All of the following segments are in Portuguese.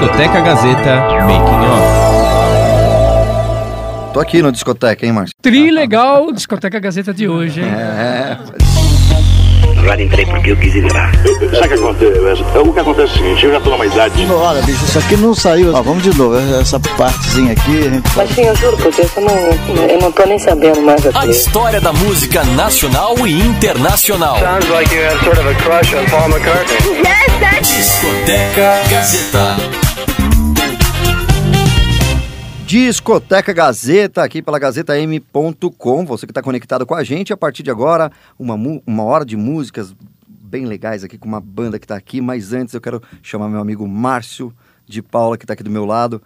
Discoteca Gazeta Making Off. Tô aqui no discoteca, hein, Márcio? Tri legal, Discoteca Gazeta de hoje, hein? É, Agora entrei porque eu quis entrar. Sabe o que acontece? É, o que acontece é o seguinte, eu já tô numa idade. Olha, bicho, isso aqui não saiu. Ó, vamos de novo. Essa partezinha aqui, gente Mas sim, eu juro por Deus, eu não, eu não tô nem sabendo mais A história da música nacional e internacional. Sounds like you have sort of a crush on Paul McCartney. Discoteca Gazeta. Discoteca Gazeta, aqui pela GazetaM.com. Você que está conectado com a gente, a partir de agora, uma, uma hora de músicas bem legais aqui com uma banda que está aqui. Mas antes eu quero chamar meu amigo Márcio de Paula, que está aqui do meu lado.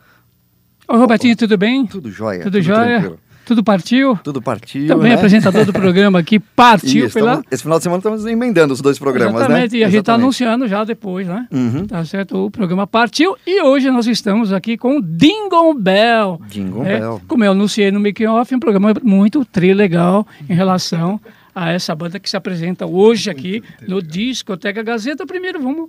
Ô, Robertinho, tudo bem? Tudo jóia. Tudo jóia? tranquilo. Tudo partiu? Tudo partiu, Também né? apresentador do programa aqui, partiu Isso, pela... esse final de semana estamos emendando os dois programas, Exatamente, né? e a gente está Exatamente. anunciando já depois, né? Uhum. Tá certo? O programa partiu e hoje nós estamos aqui com Dingle Bell. Jingle É, Bell. Como eu anunciei no Making Off, um programa muito tri legal em relação a essa banda que se apresenta hoje aqui no Discoteca Gazeta. Primeiro vamos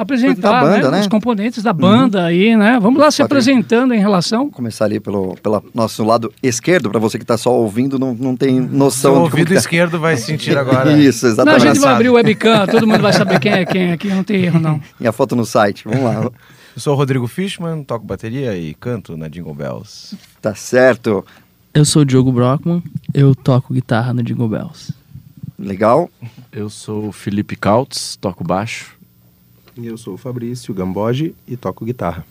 apresentar Da banda, né, né? os componentes da banda aí, né? Vamos lá se apresentando em relação. Começar ali pelo, pelo nosso lado esquerdo, para você que está só ouvindo, não, não tem noção como ouvido tá. esquerdo vai sentir agora. Isso, Não, a exatamente. gente vai abrir o webcam, todo mundo vai saber quem é quem aqui, não tem erro não. E a foto no site, vamos lá. Eu sou o Rodrigo Fishman, toco bateria e canto na Jingle Bells. Tá certo. Eu sou o Diogo Brockman, eu toco guitarra no Jingle Bells. Legal. Eu sou o Felipe Kautz, toco baixo. E eu sou o Fabrício Gamboge e toco guitarra.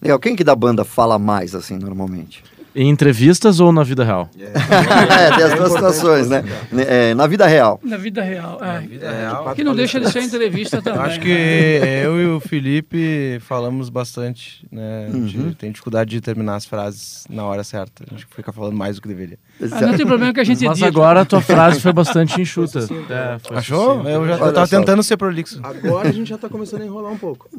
Legal. Quem que da banda fala mais, assim, normalmente? Em entrevistas ou na vida real? é, tem as duas situações, né? É, na vida real. Na vida real, é. vida real. Que não deixa de ser entrevista também. Acho que né? eu e o Felipe falamos bastante, né? A gente Uhum. tem dificuldade de terminar as frases na hora certa. A gente fica falando mais do que deveria. Ah, não tem problema que a gente Mas edita. agora a tua frase foi bastante enxuta. É, foi Achou? Eu, já, eu tava só. tentando ser prolixo. Agora a gente já tá começando a enrolar um pouco.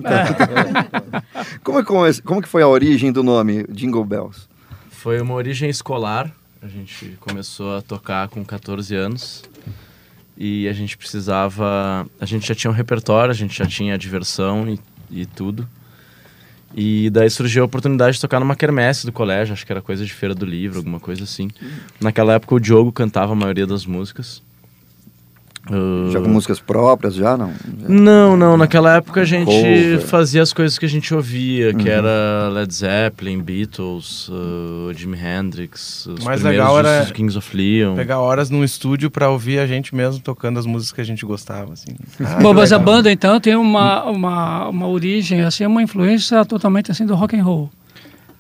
Como, é, como, é- como que foi a origem do nome Jingle Bells? Foi uma origem escolar. A gente começou a tocar com 14 anos. E a gente precisava. A gente já tinha um repertório, a gente já tinha diversão e, e tudo. E daí surgiu a oportunidade de tocar numa quermesse do colégio, acho que era coisa de feira do livro, alguma coisa assim. Naquela época o Diogo cantava a maioria das músicas. Ah, Já com músicas próprias, já não? Não, não. Naquela época a gente Cover. fazia as coisas que a gente ouvia, que Uhum. era Led Zeppelin, Beatles, uh, Jimi Hendrix, os mais legal era Kings of Leon. Pegar horas num estúdio pra ouvir a gente mesmo tocando as músicas que a gente gostava, assim. Ah, Bom, mas a banda então tem uma, uma, uma origem, assim, uma influência totalmente assim do rock and roll.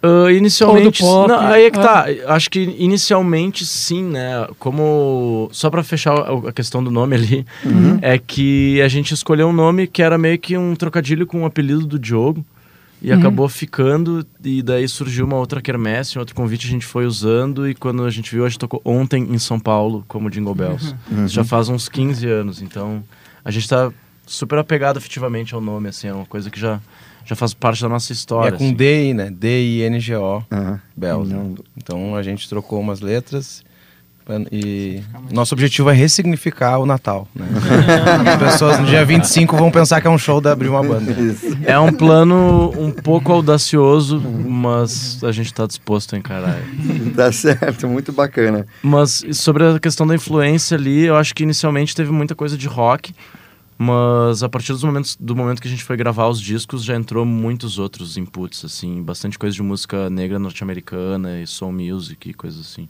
Uh, inicialmente, pop, não, aí é que é. tá. Acho que inicialmente sim, né? Como só pra fechar a questão do nome ali, Uhum. é que a gente escolheu um nome que era meio que um trocadilho com o apelido do Diogo e Uhum. acabou ficando e daí surgiu uma outra quermesse, um outro convite a gente foi usando e quando a gente viu a gente tocou ontem em São Paulo como Jingle Bells. Uhum. Isso já faz uns 15 anos, então a gente tá super apegado efetivamente ao nome, assim, é uma coisa que já já faz parte da nossa E história. é com assim. D, né? D-I-N-G-O. Aham. Bells. Não. né? Então a gente trocou umas letras e nosso objetivo é ressignificar o Natal. Né? As pessoas no dia 25 vão pensar que é um show da Abrir uma Banda. É um plano um pouco audacioso, mas a gente tá disposto a encarar. Tá certo, muito bacana. Mas sobre a questão da influência ali, eu acho que inicialmente teve muita coisa de rock, mas a partir dos momentos, do momento que a gente foi gravar os discos, já entrou muitos outros inputs, assim, bastante coisa de música negra norte-americana e soul music e coisas assim.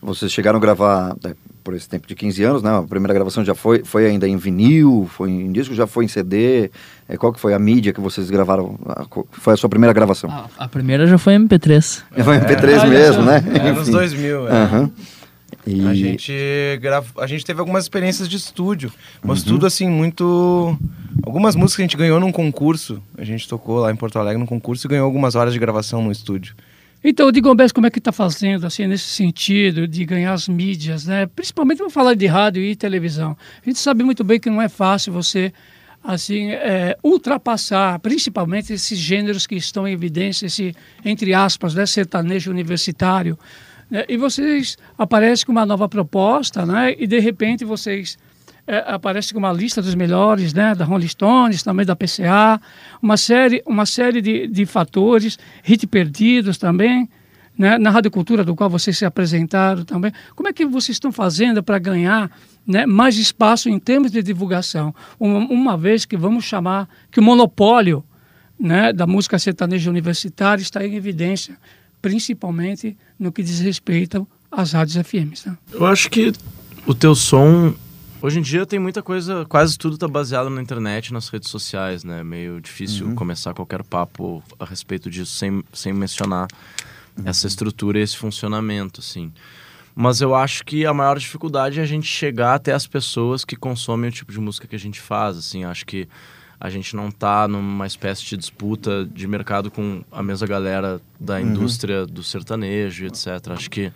Vocês chegaram a gravar né, por esse tempo de 15 anos, né? A primeira gravação já foi, foi ainda em vinil, foi em disco, já foi em CD. É, qual que foi a mídia que vocês gravaram? A- Foi a sua primeira gravação? A, a primeira já foi MP3. Foi MP3 Olha mesmo, né? É, nos Enfim. 2000. é. Aham. E... A gente grava... a gente teve algumas experiências de estúdio, mas Uhum. tudo assim muito algumas músicas que a gente ganhou num concurso. A gente tocou lá em Porto Alegre num concurso e ganhou algumas horas de gravação no estúdio. Então, o Digombés, como é que está fazendo, assim, nesse sentido de ganhar as mídias, né? Principalmente vamos falar de rádio e televisão. A gente sabe muito bem que não é fácil você, assim, é, ultrapassar, principalmente esses gêneros que estão em evidência, esse, entre aspas, né, sertanejo universitário. Né? E vocês aparecem com uma nova proposta, né? E, de repente, vocês é, aparece com uma lista dos melhores, né, da Rolling Stones, também da PCA, uma série, uma série de, de fatores, hit perdidos também, né, na Rádio Cultura, do qual vocês se apresentaram também. Como é que vocês estão fazendo para ganhar né, mais espaço em termos de divulgação? Uma, uma vez que vamos chamar que o monopólio né, da música sertaneja universitária está em evidência, principalmente no que diz respeito às rádios FM. Né? Eu acho que o teu som Hoje em dia tem muita coisa, quase tudo está baseado na internet, nas redes sociais, né? Meio difícil uhum. começar qualquer papo a respeito disso sem, sem mencionar uhum. essa estrutura e esse funcionamento, assim. Mas eu acho que a maior dificuldade é a gente chegar até as pessoas que consomem o tipo de música que a gente faz, assim. Acho que a gente não está numa espécie de disputa de mercado com a mesma galera da uhum. indústria do sertanejo, etc. Acho que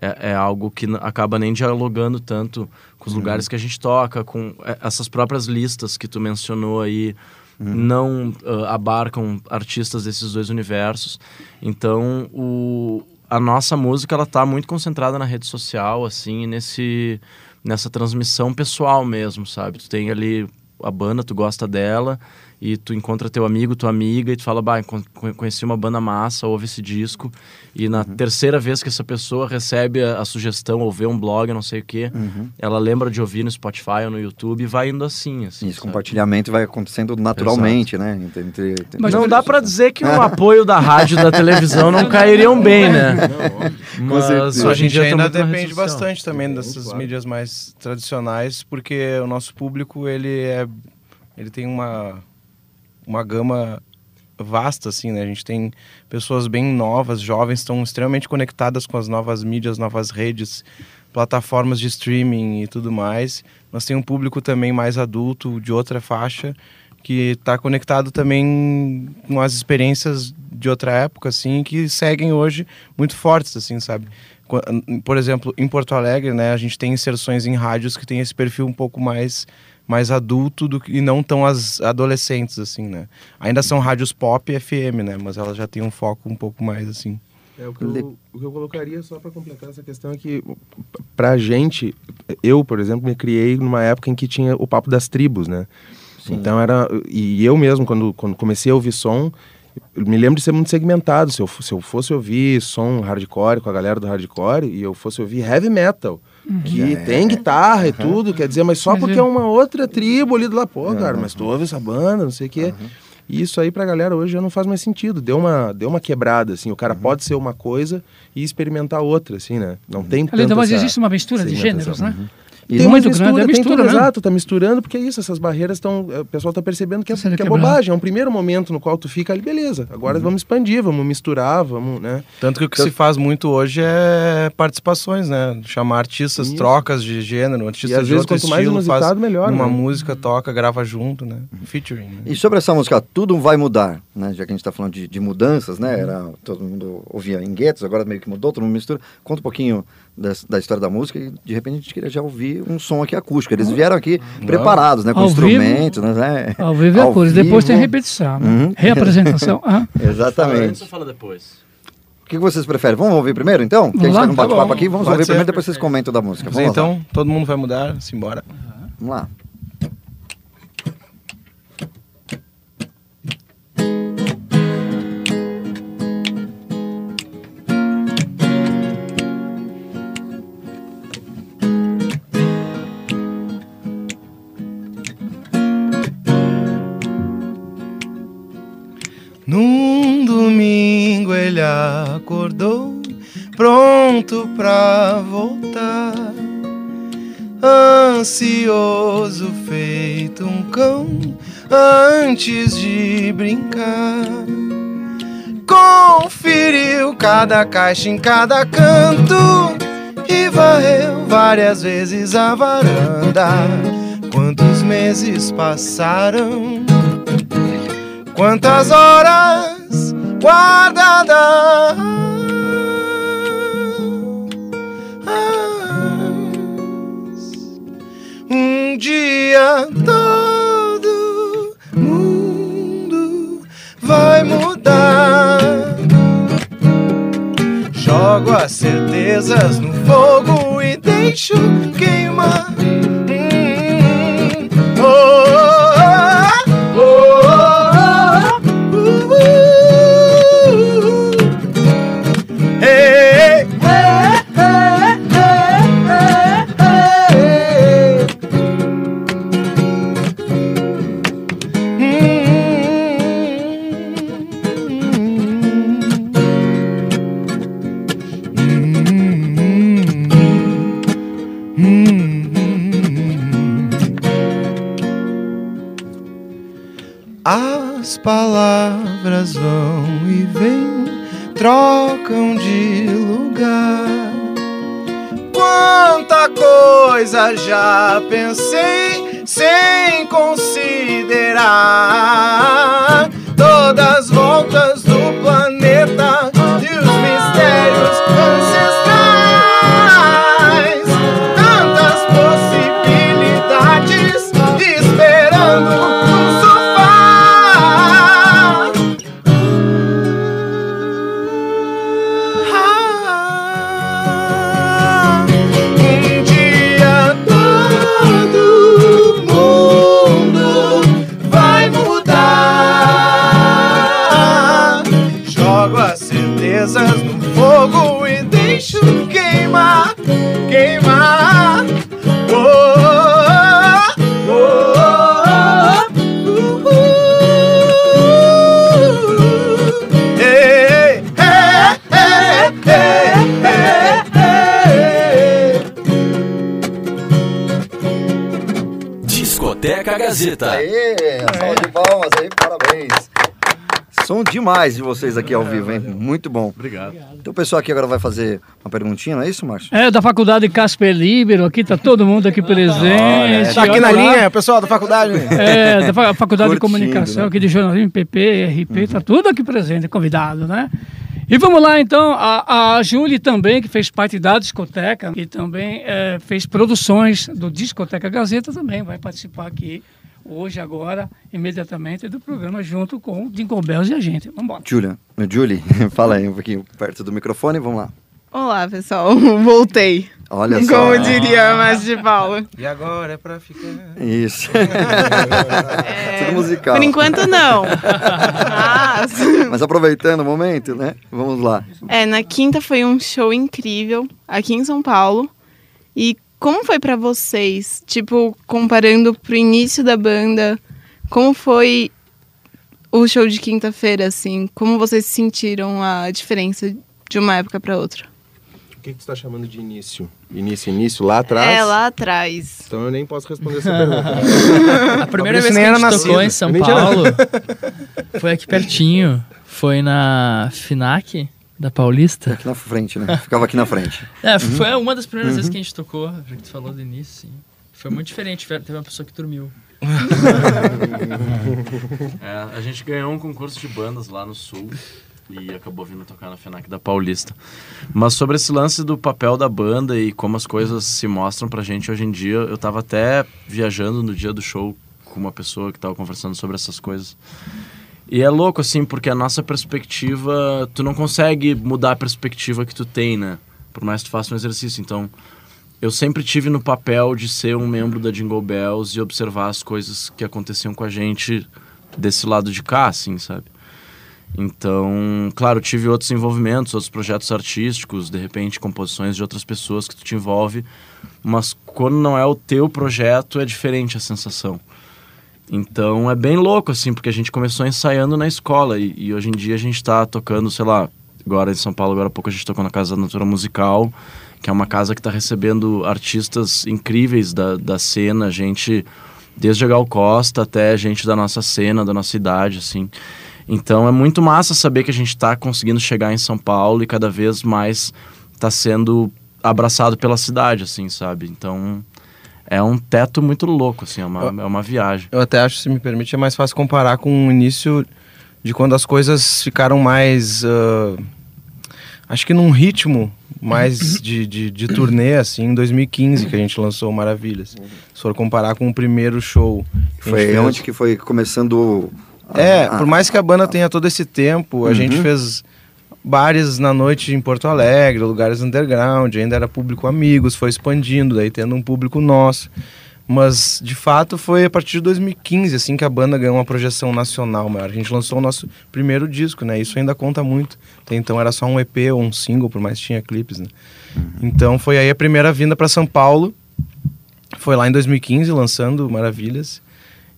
é, é, algo que acaba nem dialogando tanto com os uhum. lugares que a gente toca, com é, essas próprias listas que tu mencionou aí. Uhum. não uh, abarcam artistas desses dois universos. Então, o, a nossa música ela tá muito concentrada na rede social, assim, nesse nessa transmissão pessoal mesmo, sabe? Tu tem ali a banda, tu gosta dela, e tu encontra teu amigo, tua amiga, e tu fala, bah, conheci uma banda massa, ouve esse disco. E na uhum. terceira vez que essa pessoa recebe a, a, sugestão ou vê um blog, não sei o quê, uhum. ela lembra de ouvir no Spotify ou no YouTube e vai indo assim. assim Esse compartilhamento vai acontecendo naturalmente, Exato. né? Entre, entre, Mas não dá para dizer que o apoio da rádio e da televisão não cairiam bem, né? Mas a gente ainda depende bastante também dessas claro. mídias mais tradicionais, porque o nosso público, ele é ele tem uma uma gama vasta, assim, né? A gente tem pessoas bem novas, jovens, estão extremamente conectadas com as novas mídias, novas redes, plataformas de streaming e tudo mais. Nós tem um público também mais adulto, de outra faixa, que está conectado também com as experiências de outra época, assim, que seguem hoje muito fortes, assim, sabe? Por exemplo, em Porto Alegre, né, a gente tem inserções em rádios que tem esse perfil um pouco mais mais adulto do que, e não tão as adolescentes, assim, né? Ainda são rádios pop e FM, né? Mas elas já têm um foco um pouco mais, assim. É, o, que eu, o que eu colocaria só para completar essa questão é que, pra gente, eu, por exemplo, me criei numa época em que tinha o papo das tribos, né? Sim. Então era. E eu mesmo, quando, quando comecei a ouvir som, eu me lembro de ser muito segmentado. Se eu, se eu fosse ouvir som hardcore com a galera do hardcore e eu fosse ouvir heavy metal Uhum. Que é. tem guitarra e tudo, quer dizer, mas só porque é uma outra tribo ali do lá, pô, cara, mas tu ouve essa banda, não sei o quê. E isso aí pra galera hoje já não faz mais sentido. Deu uma, deu uma quebrada, assim. O cara uhum. pode ser uma coisa e experimentar outra, assim, né? Não uhum. tem Além mas existe uma mistura de gêneros, né? Uhum. E tem muito mistura, grande, é mistura, tem tudo, exato, tá misturando, porque é isso, essas barreiras estão, o pessoal tá percebendo que é, que é bobagem, é um primeiro momento no qual tu fica ali, beleza, agora uhum. vamos expandir, vamos misturar, vamos, né? Tanto que o que então, se faz muito hoje é participações, né? Chamar artistas, isso. trocas de gênero, artistas e às de vezes, outro quanto estilo, mais faz melhor, uma né? música, toca, grava junto, né? Uhum. Featuring. Né? E sobre essa música, tudo vai mudar, né? Já que a gente tá falando de, de mudanças, né? Uhum. Era, todo mundo ouvia em guetos, agora meio que mudou, todo mundo mistura. Conta um pouquinho da, da, história da música e de repente a gente queria já ouvir um som aqui acústico. Eles vieram aqui Não. preparados, né? Com ao instrumentos, vivo, né? Ao vivo e a cores. Depois tem repetição, né? uhum. reapresentação. ah. Exatamente. Fala depois? O que vocês preferem? Vamos ouvir primeiro, então? Vamos que a gente está num bate-papo tá aqui. Vamos Pode ouvir ser. primeiro, depois vocês comentam da música. Vamos então, lá. todo mundo vai mudar, simbora. Uhum. Vamos lá. Acordou pronto pra voltar. Ansioso feito um cão antes de brincar. Conferiu cada caixa em cada canto e varreu várias vezes a varanda. Quantos meses passaram? Quantas horas guardadas? um dia todo mundo vai mudar. Jogo as certezas no fogo e deixo queimar. Gazeta. Aê, salve de palmas aí, parabéns. Som demais de vocês aqui ao vivo, hein? Muito bom. Obrigado. Então o pessoal aqui agora vai fazer uma perguntinha, não é isso, Márcio? É, da faculdade Casper Libero, aqui tá todo mundo aqui presente. Tá aqui na linha, pessoal da faculdade. É, da fa- faculdade de comunicação, né? aqui de jornalismo, PP, RP, tá tudo aqui presente, convidado, né? E vamos lá, então, a, a Júlia também, que fez parte da discoteca, e também é, fez produções do Discoteca Gazeta, também vai participar aqui hoje, agora, imediatamente, do programa, junto com o Jingle Bells e a gente. Vamos embora. Julia, Julie, fala aí um pouquinho perto do microfone, vamos lá. Olá, pessoal. Voltei. Olha só. Como diria a Márcio de Paula. E agora é pra ficar. Isso. Tudo musical. Por enquanto, não. Mas, Mas aproveitando o momento, né? Vamos lá. é, na quinta foi um show incrível aqui em São Paulo. E como foi pra vocês? Tipo, comparando pro início da banda, como foi o show de quinta-feira, assim? Como vocês sentiram a diferença de uma época pra outra? O que, que você está chamando de início? Início, início, lá atrás? É, lá atrás. Então eu nem posso responder essa pergunta. A primeira vez que a gente tocou em São Paulo foi aqui pertinho. Foi na FINAC da Paulista. Aqui na frente, né? Ficava aqui na frente. É, foi Uhum. uma das primeiras Uhum. vezes que a gente tocou, já que tu falou do início, sim. Foi muito diferente, teve uma pessoa que dormiu. É, a gente ganhou um concurso de bandas lá no Sul e acabou vindo tocar na FENAC da Paulista. Mas sobre esse lance do papel da banda e como as coisas se mostram pra gente hoje em dia, eu tava até viajando no dia do show com uma pessoa que tava conversando sobre essas coisas. E é louco, assim, porque a nossa perspectiva, tu não consegue mudar a perspectiva que tu tem, né? Por mais que tu faça um exercício. Então, eu sempre tive no papel de ser um membro da Jingle Bells e observar as coisas que aconteciam com a gente desse lado de cá, assim, sabe? Então, claro, tive outros envolvimentos, outros projetos artísticos, de repente composições de outras pessoas que tu te envolve, mas quando não é o teu projeto é diferente a sensação. Então é bem louco, assim, porque a gente começou ensaiando na escola e, e hoje em dia a gente está tocando, sei lá, agora em São Paulo, agora há pouco a gente tocou na Casa da Natura Musical, que é uma casa que está recebendo artistas incríveis da, da cena, gente, desde a Gal Costa até gente da nossa cena, da nossa idade, assim. Então é muito massa saber que a gente está conseguindo chegar em São Paulo e cada vez mais está sendo abraçado pela cidade, assim, sabe? Então é um teto muito louco, assim, é uma, é uma viagem. Eu até acho, se me permite, é mais fácil comparar com o início de quando as coisas ficaram mais. ah, acho que num ritmo mais de, de, de turnê, assim, em 2015 que a gente lançou Maravilhas. Se for comparar com o primeiro show. Foi fez. onde que foi começando... a- É, a- por mais que a banda tenha todo esse tempo, a Uhum. gente fez bares na noite em Porto Alegre, lugares underground, ainda era público amigos, foi expandindo, daí tendo um público nosso. Mas, de fato, foi a partir de 2015, assim, que a banda ganhou uma projeção nacional maior. A gente lançou o nosso primeiro disco, né? Isso ainda conta muito. Até então era só um EP ou um single, por mais que tinha clipes, né? Então foi aí a primeira vinda para São Paulo. Foi lá em 2015, lançando Maravilhas.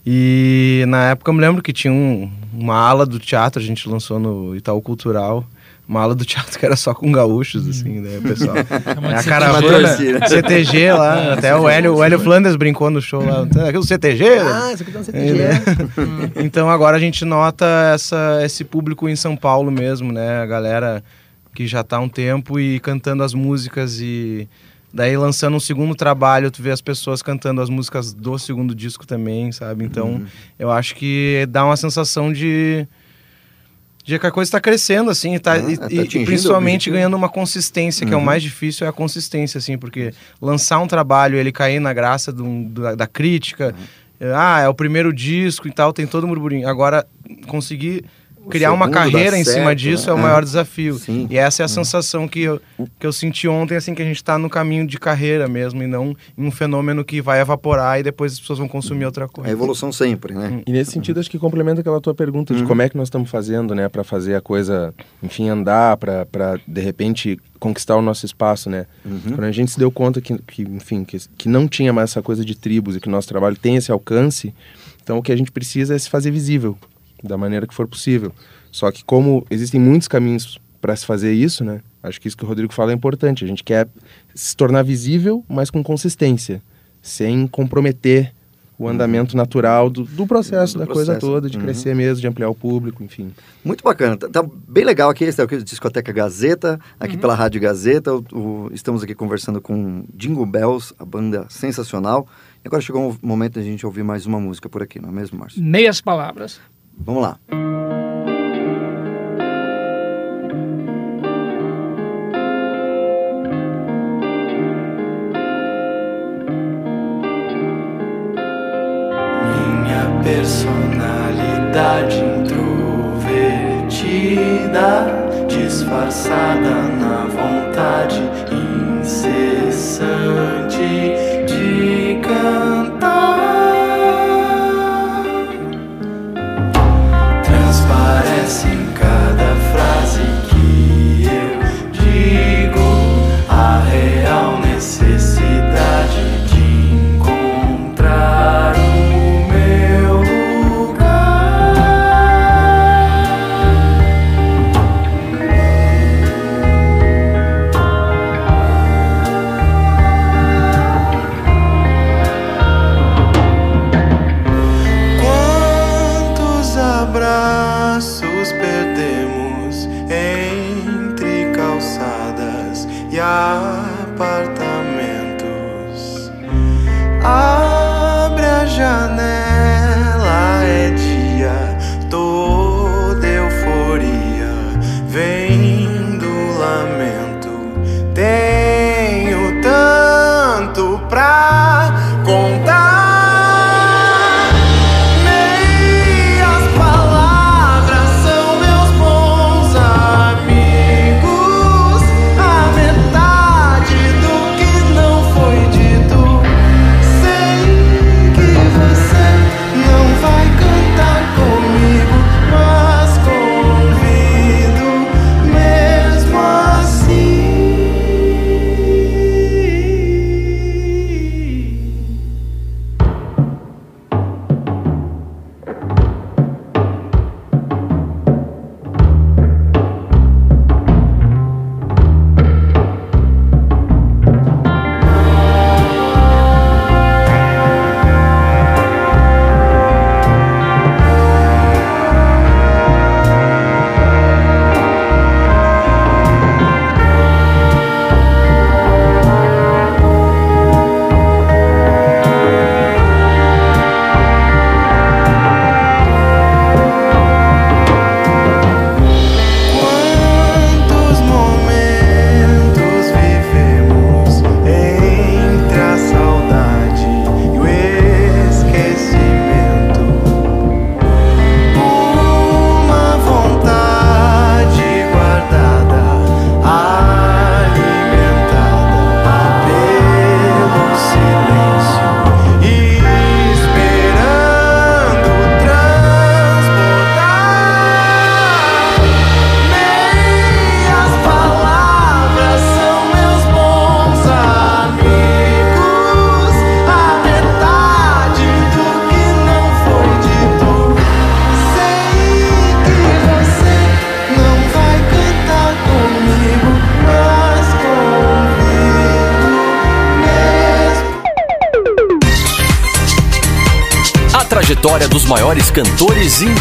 E na época eu me lembro que tinha um- uma ala do teatro, a gente lançou no Itaú Cultural. Uma aula do teatro que era só com gaúchos, assim, né, pessoal? É a caravana, CTG lá, até o Hélio, o Hélio Flanders brincou no show lá, o CTG? Ah, isso aqui tá um CTG. É. então agora a gente nota essa, esse público em São Paulo mesmo, né, a galera que já tá há um tempo e cantando as músicas e daí lançando um segundo trabalho, tu vê as pessoas cantando as músicas do segundo disco também, sabe? Então, uhum. eu acho que dá uma sensação de de que a coisa está crescendo, assim, tá, ah, e, tá e principalmente ganhando uma consistência, uhum. que é o uhum. mais difícil, é a consistência, assim, porque lançar um trabalho, ele cair na graça do, da, da, crítica, uhum. ah, é o primeiro disco e tal, tem todo o murmurinho. Agora, conseguir criar uma carreira em certo, cima disso né? é o maior é. desafio. Sim. E essa é a sensação que eu, que eu senti ontem, assim, que a gente está no caminho de carreira mesmo, e não em um fenômeno que vai evaporar e depois as pessoas vão consumir outra coisa. A evolução sempre, né? E nesse sentido, acho que complementa aquela tua pergunta de uhum. como é que nós estamos fazendo, né, para fazer a coisa, enfim, andar, para de repente conquistar o nosso espaço, né? Uhum. Quando a gente se deu conta que, que enfim, que, que não tinha mais essa coisa de tribos e que o nosso trabalho tem esse alcance, então o que a gente precisa é se fazer visível da maneira que for possível. Só que como existem muitos caminhos para se fazer isso, né? Acho que isso que o Rodrigo fala é importante. A gente quer se tornar visível, mas com consistência, sem comprometer o uhum. andamento uhum. natural do, do processo, do da processo. coisa toda, de uhum. crescer mesmo, de ampliar o público, enfim. Muito bacana. Tá, tá bem legal aqui, esse é o Discoteca Gazeta, aqui uhum. pela Rádio Gazeta. O, o, estamos aqui conversando com Jingle Bells, a banda sensacional. E agora chegou o momento de a gente ouvir mais uma música por aqui, não é mesmo, Márcio? Meias palavras. Vamos lá. Minha personalidade introvertida, disfarçada na vontade incessante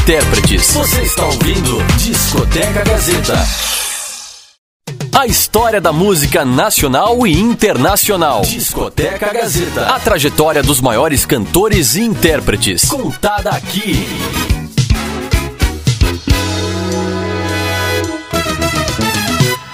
intérpretes. Você está ouvindo Discoteca Gazeta. A história da música nacional e internacional. Discoteca Gazeta. A trajetória dos maiores cantores e intérpretes. Contada aqui.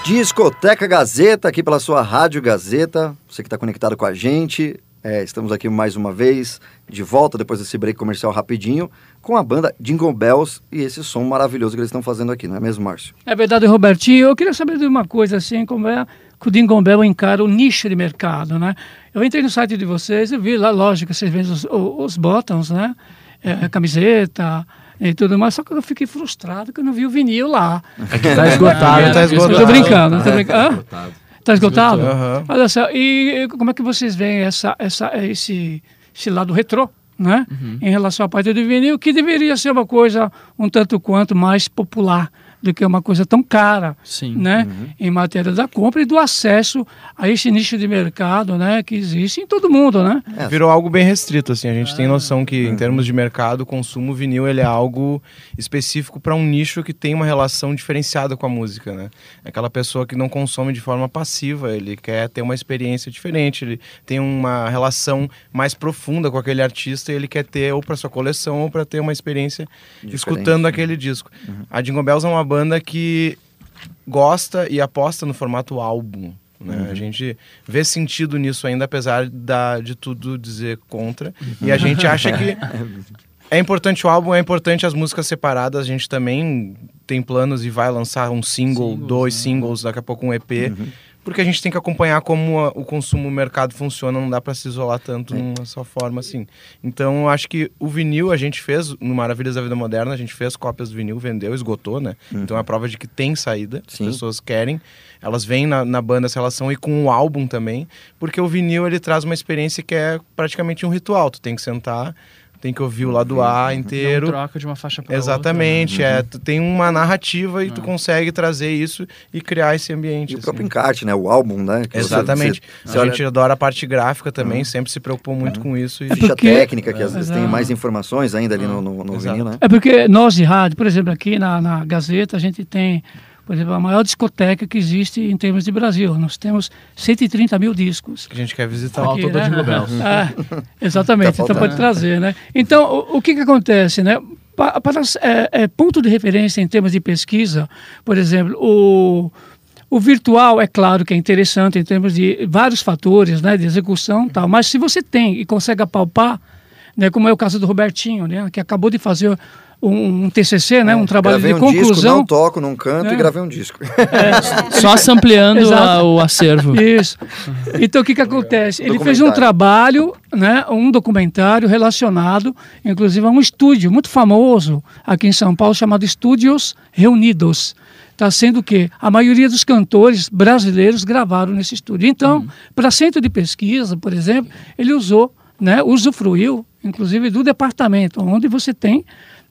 Discoteca Gazeta, aqui pela sua Rádio Gazeta. Você que está conectado com a gente. É, estamos aqui mais uma vez, de volta depois desse break comercial rapidinho, com a banda Jingle Bells e esse som maravilhoso que eles estão fazendo aqui, não é mesmo, Márcio? É verdade, Robertinho. Eu queria saber de uma coisa assim, como é que o Jingle Bell encara o nicho de mercado, né? Eu entrei no site de vocês e vi lá, lógico, vocês veem os, os bottoms, né? É, camiseta, e tudo mais, só que eu fiquei frustrado que eu não vi o vinil lá. É que tá esgotado, tá esgotado. Tô brincando, tô brincando. Tá Está esgotado? Uhum. Olha só, e como é que vocês veem essa, essa, esse, esse lado retrô, né? Uhum. Em relação à parte do vinil, que deveria ser uma coisa um tanto quanto mais popular do que uma coisa tão cara, Sim. né? Uhum. Em matéria da compra e do acesso a esse nicho de mercado, né? Que existe em todo mundo, né? Virou algo bem restrito, assim. A gente tem noção que, em termos de mercado, o consumo vinil ele é algo específico para um nicho que tem uma relação diferenciada com a música, né? Aquela pessoa que não consome de forma passiva, ele quer ter uma experiência diferente, ele tem uma relação mais profunda com aquele artista e ele quer ter ou para sua coleção ou para ter uma experiência Diferente, escutando né? aquele disco. A Jingle Bells é uma banda que gosta e aposta no formato álbum. Né? Uhum. A gente vê sentido nisso ainda, apesar da, de tudo dizer contra. E a gente acha que é importante o álbum, é importante as músicas separadas. A gente também tem planos e vai lançar um single, dois singles, daqui a pouco um EP. Uhum. Porque a gente tem que acompanhar como a- o consumo, o mercado funciona, não dá para se isolar tanto É. numa só forma assim. Então, eu acho que o vinil a gente fez, no Maravilhas da Vida Moderna, a gente fez cópias do vinil, vendeu, esgotou, né? Uhum. Então é a prova de que tem saída, Sim. as pessoas querem, elas vêm na, na banda essa relação e com o álbum também, porque o vinil ele traz uma experiência que é praticamente um ritual. Tu tem que sentar, tem que ouvir o lado A inteiro. Não troca de uma faixa para Exatamente, outra. né? é, tu tem uma narrativa e tu consegue trazer isso e criar esse ambiente. E o assim. próprio encarte, né? O álbum, né? Que você- Exatamente. você- você a olha- gente adora a parte gráfica também, Uhum. sempre se preocupou muito com isso. E... Ficha técnica, que às vezes tem mais informações ainda ali no, no, no vinil, né? É porque nós de rádio, por exemplo, aqui na, na Gazeta, a gente tem, por exemplo, a maior discoteca que existe em termos de Brasil. Nós temos 130 mil discos. Que a gente quer visitar. Aqui, Falta do né? Jingle Bells. É, exatamente, Tá então pode trazer, né? Então, o, o que que acontece, né? Pa- Para, é, é, ponto de referência em termos de pesquisa, por exemplo, o, o virtual é claro que é interessante em termos de vários fatores, né? De execução tal, mas se você tem e consegue apalpar, né? Como é o caso do Robertinho, né? Que acabou de fazer um, um TCC, né? Um trabalho Gravei de um disco, conclusão. não toco, não canto É. e gravei um disco. Só sampleando a- o acervo. Isso. Então o que que acontece? Ele fez um trabalho, né, um documentário relacionado, inclusive a um estúdio muito famoso aqui em São Paulo chamado Estúdios Reunidos. Está sendo o quê? A maioria dos cantores brasileiros gravaram nesse estúdio. Então, para centro de pesquisa, por exemplo, ele usou, né, usufruiu, inclusive, do departamento, onde você tem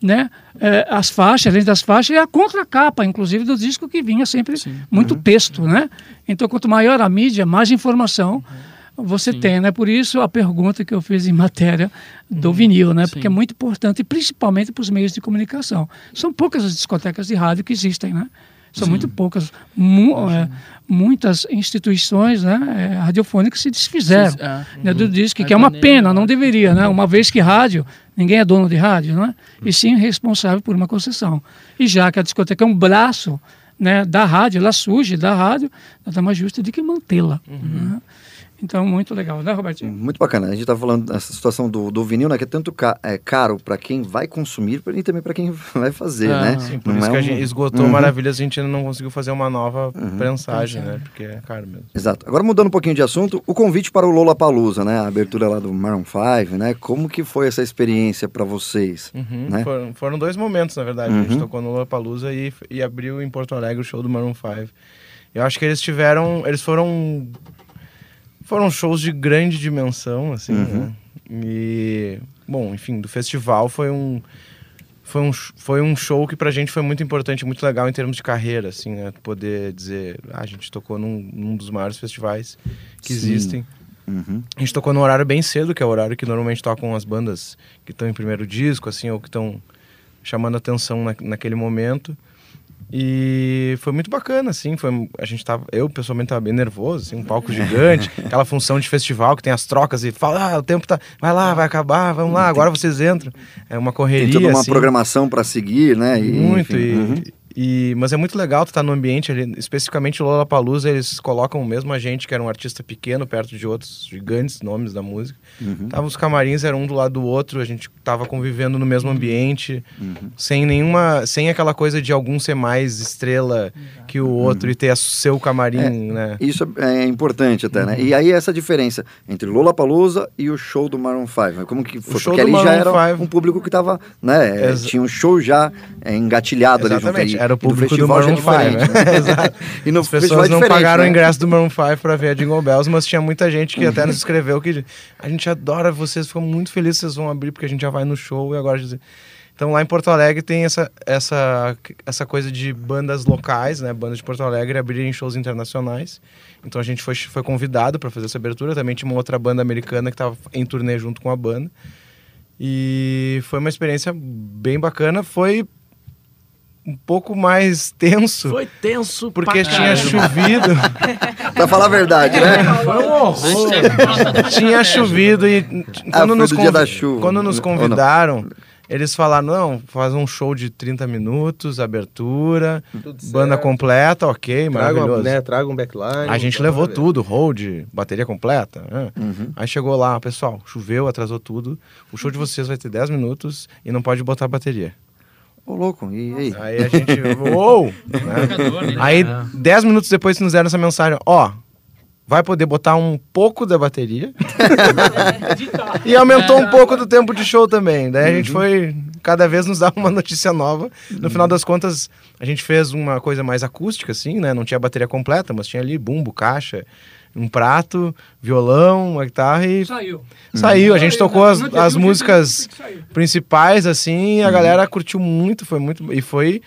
né, eh, as faixas, além das faixas, e a contracapa, inclusive, do disco que vinha sempre muito texto, né? Então, quanto maior a mídia, mais informação você tem, né? Por isso a pergunta que eu fiz em matéria do vinil, né? Porque é muito importante, principalmente para os meios de comunicação. São poucas as discotecas de rádio que existem, né? São muito poucas. Mu- é, muitas instituições né, é, radiofônicas se desfizeram Sim, é. né, do Uhum. disco, que é uma pena, não deveria, né? Uma vez que rádio, ninguém é dono de rádio, não é? E sim responsável por uma concessão. E já que a discoteca é um braço né, da rádio, ela surge da rádio, nada mais justo do que mantê-la. né? Então, muito legal, né, Robertinho? Muito bacana. A gente está falando dessa situação do, do vinil, né? Que é tanto ca- é, caro para quem vai consumir e também para quem vai fazer, Ah, né? Sim, por Não isso é que a gente esgotou Uhum. Maravilhas, a gente ainda não conseguiu fazer uma nova prensagem, né? Porque é caro mesmo. Exato. Agora mudando um pouquinho de assunto, o convite para o Lola Palusa, né? A abertura lá do Maroon 5, né? Como que foi essa experiência para vocês? Uhum, né? foram, foram dois momentos, na verdade. A Uhum. gente tocou no Lollapalooza e, e abriu em Porto Alegre o show do Maroon 5. Eu acho que eles tiveram... Eles foram... Foram shows de grande dimensão, assim, Uhum. né? E... Bom, enfim, do festival foi um... Foi um, foi um show que pra gente foi muito importante, muito legal em termos de carreira, assim, né? Poder dizer, ah, a gente tocou num, num dos maiores festivais que Sim. existem. Uhum. A gente tocou no horário bem cedo, que é o horário que normalmente tocam as bandas que estão em primeiro disco, assim, ou que estão chamando atenção na, naquele momento. E foi muito bacana, assim, foi, a gente tava, eu pessoalmente tava bem nervoso, assim, um palco gigante, aquela função de festival que tem as trocas e fala, ah, o tempo tá, vai lá, vai acabar, vamos lá, agora vocês entram. É uma correria, Tem toda uma assim. programação para seguir, né? E, Muito, enfim, e, uhum. E- mas é muito legal tu estar no ambiente ali, especificamente o Lollapalooza, eles colocam o mesmo a gente, que era um artista pequeno, perto de outros gigantes nomes da música. Uhum. Tava os camarins, eram um do lado do outro, a gente tava convivendo no mesmo ambiente, Uhum. sem nenhuma, sem aquela coisa de algum ser mais estrela que o outro e ter seu camarim, né? Isso é importante até, né? E aí essa diferença entre Lollapalooza e o show do Maroon 5, como que foi? show Porque do ali já Maroon era 5 um público que tava, né, é, tinha um show já é, engatilhado ali junto Exatamente. Era o público do, já é Maroon 5, diferente, né? Exato. E no As pessoas é não pagaram né? o ingresso do Maroon 5 pra ver a Jingle Bells, mas tinha muita gente que até nos escreveu que a gente adora vocês, ficou muito feliz que vocês vão abrir, porque a gente já vai no show e agora... Então lá em Porto Alegre tem essa, essa, essa coisa de bandas locais, né? Bandas de Porto Alegre abrirem shows internacionais. Então a gente foi, foi convidado para fazer essa abertura. Também tinha uma outra banda americana que estava em turnê junto com a banda. E foi uma experiência bem bacana. Foi um pouco mais tenso. Foi tenso Porque pra tinha caramba. chovido. pra falar a verdade, né? Foi um horror. tinha chovido e Ah, quando, foi nos, do dia convi- da chuva. quando nos convidaram, eles falaram, não, faz um show de 30 minutos, abertura, Tudo banda certo. completa, ok, Traga, maravilhoso. uma, né, traga um backline. A gente tá levou maravilha. tudo, hold, bateria completa. né? Uhum. Aí chegou lá, pessoal, choveu, atrasou tudo. O show de vocês vai ter 10 minutos e não pode botar bateria. Ô, louco, e aí? Aí a gente, uou! né? Aí, 10 minutos depois, nos deram essa mensagem: ó, vai poder botar um pouco da bateria. e aumentou um pouco do tempo de show também. Daí a gente foi, cada vez nos dava uma notícia nova. No final das contas, a gente fez uma coisa mais acústica, assim, né? Não tinha bateria completa, mas tinha ali bumbo, caixa. Um prato, violão, uma guitarra e. Saiu. Saiu, a gente Saiu, tocou né? as, Não as músicas principais, assim, e a galera curtiu muito, foi muito. E foi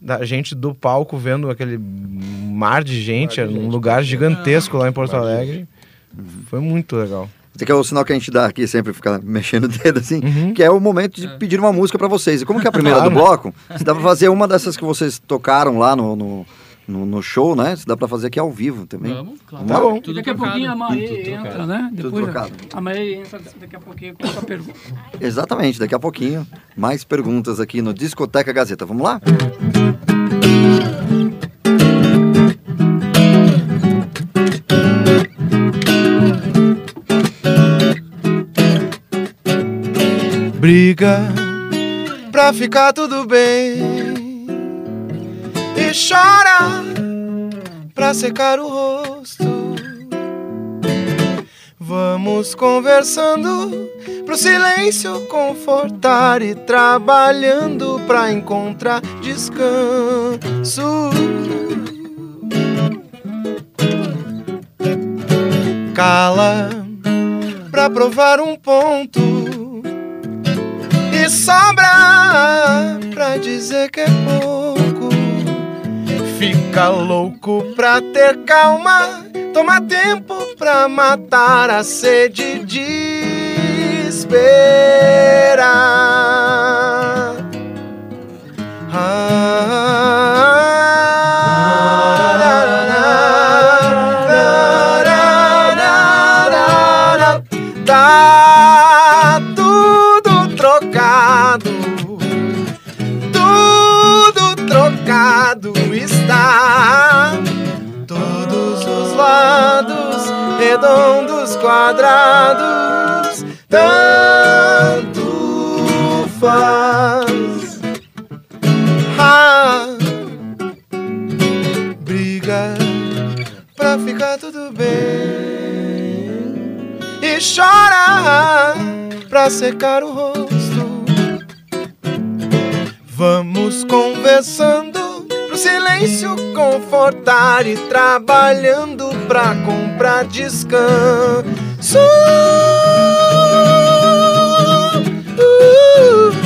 da gente do palco vendo aquele mar de gente, era um lugar gigantesco lá em Porto Alegre. Foi muito legal. Esse aqui é o sinal que a gente dá aqui, sempre ficar mexendo o dedo assim, Uhum. que é o momento de pedir uma música pra vocês. E como que é a primeira do bloco, se dá pra fazer uma dessas que vocês tocaram lá no, no, no- no show, né? Se dá pra fazer aqui ao vivo também. Vamos, claro. Lá? E daqui a pouquinho a Maê entra, trocado. né? Depois a Maê entra daqui a pouquinho com essa pergunta. Exatamente, daqui a pouquinho, mais perguntas aqui no Discoteca Gazeta. Vamos lá? Briga pra ficar tudo bem e chora pra secar o rosto. Vamos conversando pro silêncio confortar e trabalhando pra encontrar descanso. Cala pra provar um ponto e sobra pra dizer que é pouco. Fica louco pra ter calma, toma tempo pra matar a sede de esperar. Tá tudo trocado, tudo trocado está. Todos os lados, redondos, quadrados, tanto faz. Ah, briga pra ficar tudo bem e chora pra secar o rosto. Vamos conversando silêncio confortar e trabalhando pra comprar descanso. É, na,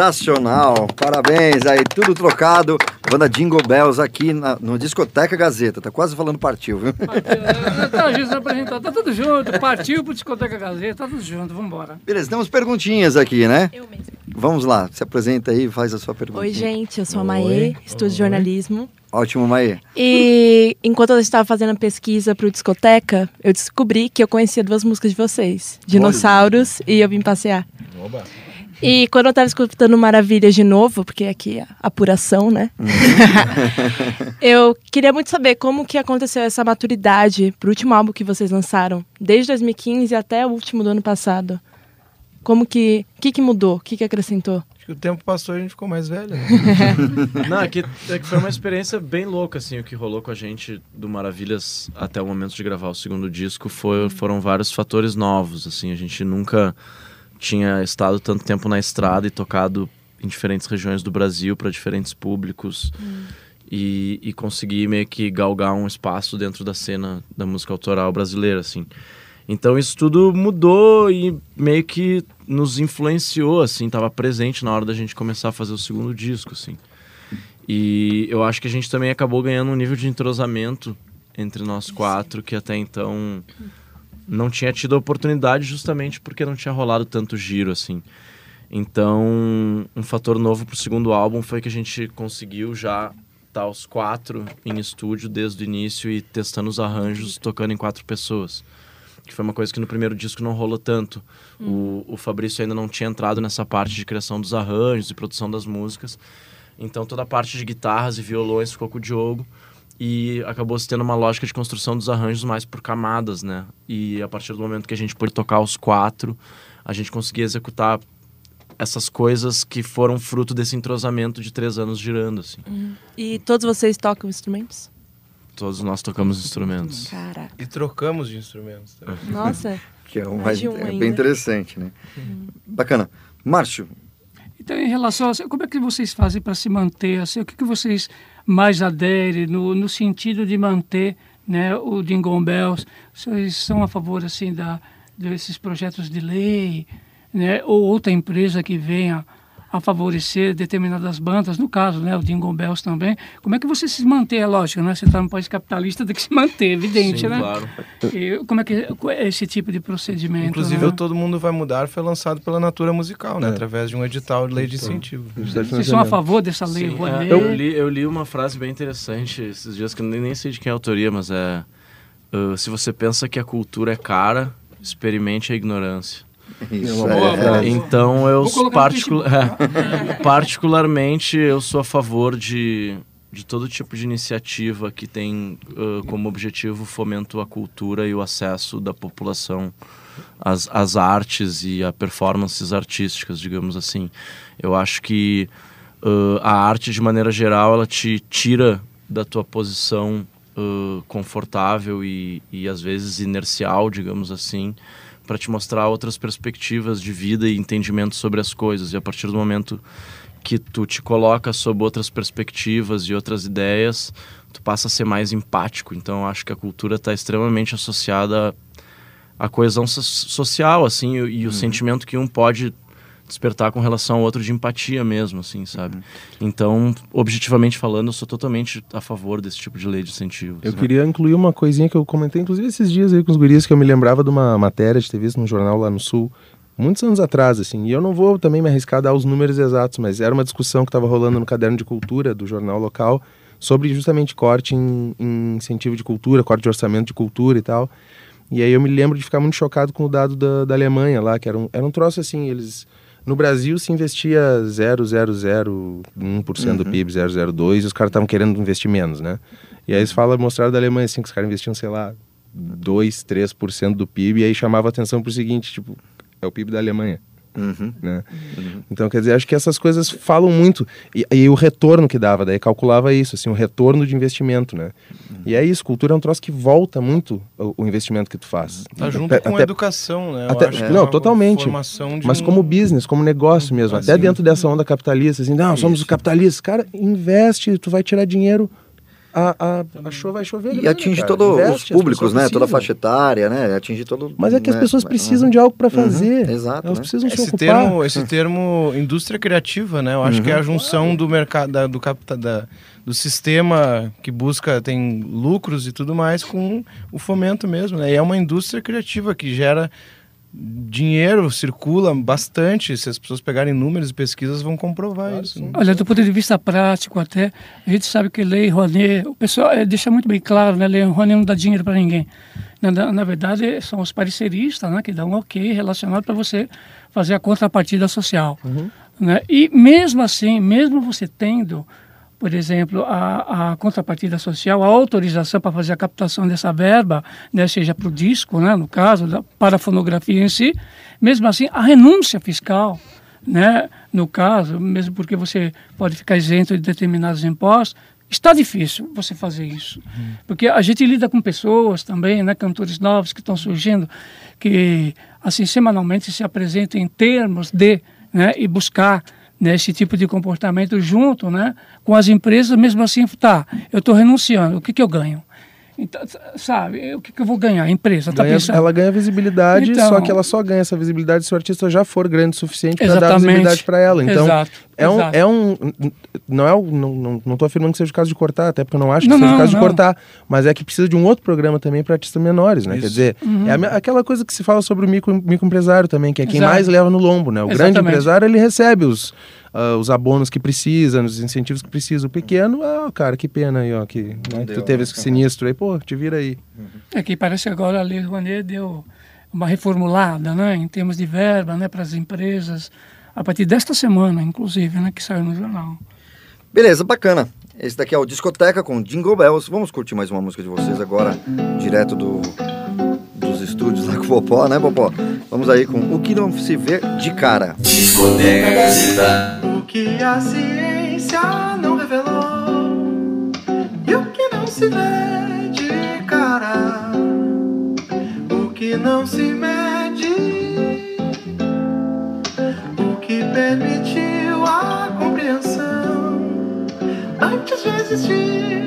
Sensacional, parabéns aí, tudo trocado. Banda Jingle Bells aqui na, no Discoteca Gazeta, tá quase falando partiu, viu? Tá, Jesus apresentou, tá tudo junto, partiu pro Discoteca Gazeta, tá tudo junto, vambora. Beleza, temos perguntinhas aqui, né? Eu mesmo. Vamos lá, se apresenta aí e faz a sua pergunta. Oi, gente, eu sou a Maê, estudo jornalismo. Ótimo, Maê. E enquanto eu estava fazendo a pesquisa pro Discoteca, eu descobri que eu conhecia duas músicas de vocês: Dinossauros e Eu Vim Passear. Oba. E quando eu tava escutando Maravilhas de novo, porque aqui é apuração, né? eu queria muito saber como que aconteceu essa maturidade pro último álbum que vocês lançaram, desde 2015 até o último do ano passado. Como que, que que mudou? O que que acrescentou? Acho que o tempo passou e a gente ficou mais velho. Né? Não, é que, é que foi uma experiência bem louca, assim, o que rolou com a gente do Maravilhas até o momento de gravar o segundo disco foi, foram vários fatores novos, assim, a gente nunca tinha estado tanto tempo na estrada e tocado em diferentes regiões do Brasil para diferentes públicos Hum. e, e conseguir meio que galgar um espaço dentro da cena da música autoral brasileira, assim. Então isso tudo mudou e meio que nos influenciou, assim, estava presente na hora da gente começar a fazer o segundo disco, assim. E eu acho que a gente também acabou ganhando um nível de entrosamento entre nós quatro que até então não tinha tido a oportunidade justamente porque não tinha rolado tanto giro assim. Então, um fator novo pro segundo álbum foi que a gente conseguiu já estar os quatro em estúdio desde o início e testando os arranjos, tocando em quatro pessoas. Que foi uma coisa que no primeiro disco não rolou tanto. O, o Fabrício ainda não tinha entrado nessa parte de criação dos arranjos e produção das músicas. Então toda a parte de guitarras e violões ficou com o Diogo e acabou se tendo uma lógica de construção dos arranjos mais por camadas, né? E a partir do momento que a gente pôde tocar os quatro, a gente conseguia executar essas coisas que foram fruto desse entrosamento de três anos girando, assim. Uhum. E todos vocês tocam instrumentos? Todos nós tocamos instrumentos. Cara. E trocamos de instrumentos. também. Nossa. Que é, um, Mais de um é bem interessante, né? Bacana. Márcio, Então, em relação a como é que vocês fazem para se manter? Assim, o que, que vocês mais aderem no, no sentido de manter né, o Jingle Bells? Vocês são a favor assim da desses projetos de lei, né, ou outra empresa que venha a favorecer determinadas bandas, no caso, né, o Jingle Bells também. Como é que você se mantém? É lógico, né? Você está num país capitalista, tem que se manter, evidente, Sim, né? claro. E como é que é esse tipo de procedimento? Inclusive, né? o Todo Mundo Vai Mudar foi lançado pela Natura Musical, né? É. Através de um edital de lei de incentivo. Vocês são a favor dessa lei? Sim, é, eu, li, eu li uma frase bem interessante esses dias que eu nem, nem sei de quem é a autoria, mas é. uh, se você pensa que a cultura é cara, experimente a ignorância. Isso, É, é então eu particu- particularmente eu sou a favor de, de todo tipo de iniciativa que tem uh, como objetivo o fomento à cultura e o acesso da população às, às artes e a performances artísticas, digamos assim. Eu acho que uh, a arte, de maneira geral, ela te tira da tua posição uh, confortável e, e às vezes inercial, digamos assim, para te mostrar outras perspectivas de vida e entendimento sobre as coisas. E a partir do momento que tu te coloca sob outras perspectivas e outras ideias, tu passa a ser mais empático. Então, acho que a cultura está extremamente associada à coesão so- social, assim, e, e o sentimento que um pode despertar com relação ao outro de empatia mesmo, assim, sabe? Então, objetivamente falando, eu sou totalmente a favor desse tipo de lei de incentivo. Eu sabe? queria incluir uma coisinha que eu comentei, inclusive, esses dias aí com os guris, que eu me lembrava de uma matéria de ter visto num jornal lá no Sul, muitos anos atrás, assim, e eu não vou também me arriscar a dar os números exatos, mas era uma discussão que estava rolando no caderno de cultura do jornal local sobre justamente corte em, em incentivo de cultura, corte de orçamento de cultura e tal. E aí eu me lembro de ficar muito chocado com o dado da, da Alemanha lá, que era um, era um troço assim, eles... No Brasil se investia 0,001% do Uhum. PIB, 0,02, e os caras estavam querendo investir menos, né? E aí eles falam, mostraram da Alemanha assim, que os caras investiam, sei lá, 2, 3% do PIB, e aí chamava atenção para o seguinte, tipo, é o PIB da Alemanha. Uhum. Né? Uhum. Então, quer dizer, acho que essas coisas falam muito. E, e, o retorno que dava, daí calculava isso, assim, o retorno de investimento, né? Uhum. E é isso, cultura é um troço que volta muito o, o investimento que tu faz. Tá junto até, com a educação, né? Até, é não, totalmente. Mas um... como business, como negócio mesmo, até dentro dessa onda capitalista, assim, não, somos os capitalistas. Cara, investe, tu vai tirar dinheiro a, a, a show vai chover. E atinge todos os públicos, né? Toda a faixa etária, né? Atinge todo. Mas é que né? as pessoas precisam uhum. de algo para uhum. fazer. Uhum. Exato. Elas né? precisam esse se ocupar. Termo, esse termo indústria criativa, né? Eu acho uhum. que é a junção do mercado, da, do capta, da, do sistema que busca, tem lucros e tudo mais, com o fomento mesmo, né? E é uma indústria criativa que gera dinheiro circula bastante. Se as pessoas pegarem números e pesquisas, vão comprovar claro, isso. Né? Olha, do ponto de vista prático, até, a gente sabe que Lei Rouanet, o pessoal é, deixa muito bem claro, né? Lei Rouanet não dá dinheiro para ninguém. Na, na, na, verdade, são os pareceristas né, que dão um ok relacionado para você fazer a contrapartida social. Uhum. Né? E mesmo assim, mesmo você tendo por exemplo, a, a contrapartida social, a autorização para fazer a captação dessa verba, né, seja para o disco, né, no caso, da, para a fonografia em si, mesmo assim, a renúncia fiscal, né, no caso, mesmo porque você pode ficar isento de determinados impostos, está difícil você fazer isso. Uhum. Porque a gente lida com pessoas também, né, cantores novos que estão surgindo, que, assim, semanalmente se apresentam em termos de, né, e buscar nesse tipo de comportamento junto né, com as empresas, mesmo assim, tá, eu estou renunciando, o que, que eu ganho? Então, sabe, o que, que eu vou ganhar? A empresa tá ganha, pensando... Ela ganha visibilidade, então, só que ela só ganha essa visibilidade se o artista já for grande o suficiente para dar visibilidade para ela. Então, exato, é, um, é um. Não é um, não, não, não tô afirmando que seja o caso de cortar, até porque eu não acho que não, seja o caso não. de cortar, mas é que precisa de um outro programa também para artistas menores, né? Isso. Quer dizer, uhum. é a, aquela coisa que se fala sobre o micro, microempresário também, que é quem exato. mais leva no lombo, né? O Exatamente. grande empresário, ele recebe os uh, os abonos que precisa, os incentivos que precisa. O pequeno, ah, cara, que pena aí, ó, que né, deu, tu teve esse sinistro aí, pô, te vira aí. É que parece que agora a Lei Rouanet deu uma reformulada, né, em termos de verba, né, para as empresas, a partir desta semana, inclusive, né, que saiu no jornal. Beleza, bacana. Esse daqui é o Discoteca com Jingle Bells. Vamos curtir mais uma música de vocês agora, direto do, dos estúdios lá com o Popó, né, Popó? Vamos aí com O Que Não Se Vê de Cara. Discoteca Gazeta. O que a ciência não revelou e o que não se vê de cara. O que não se antes de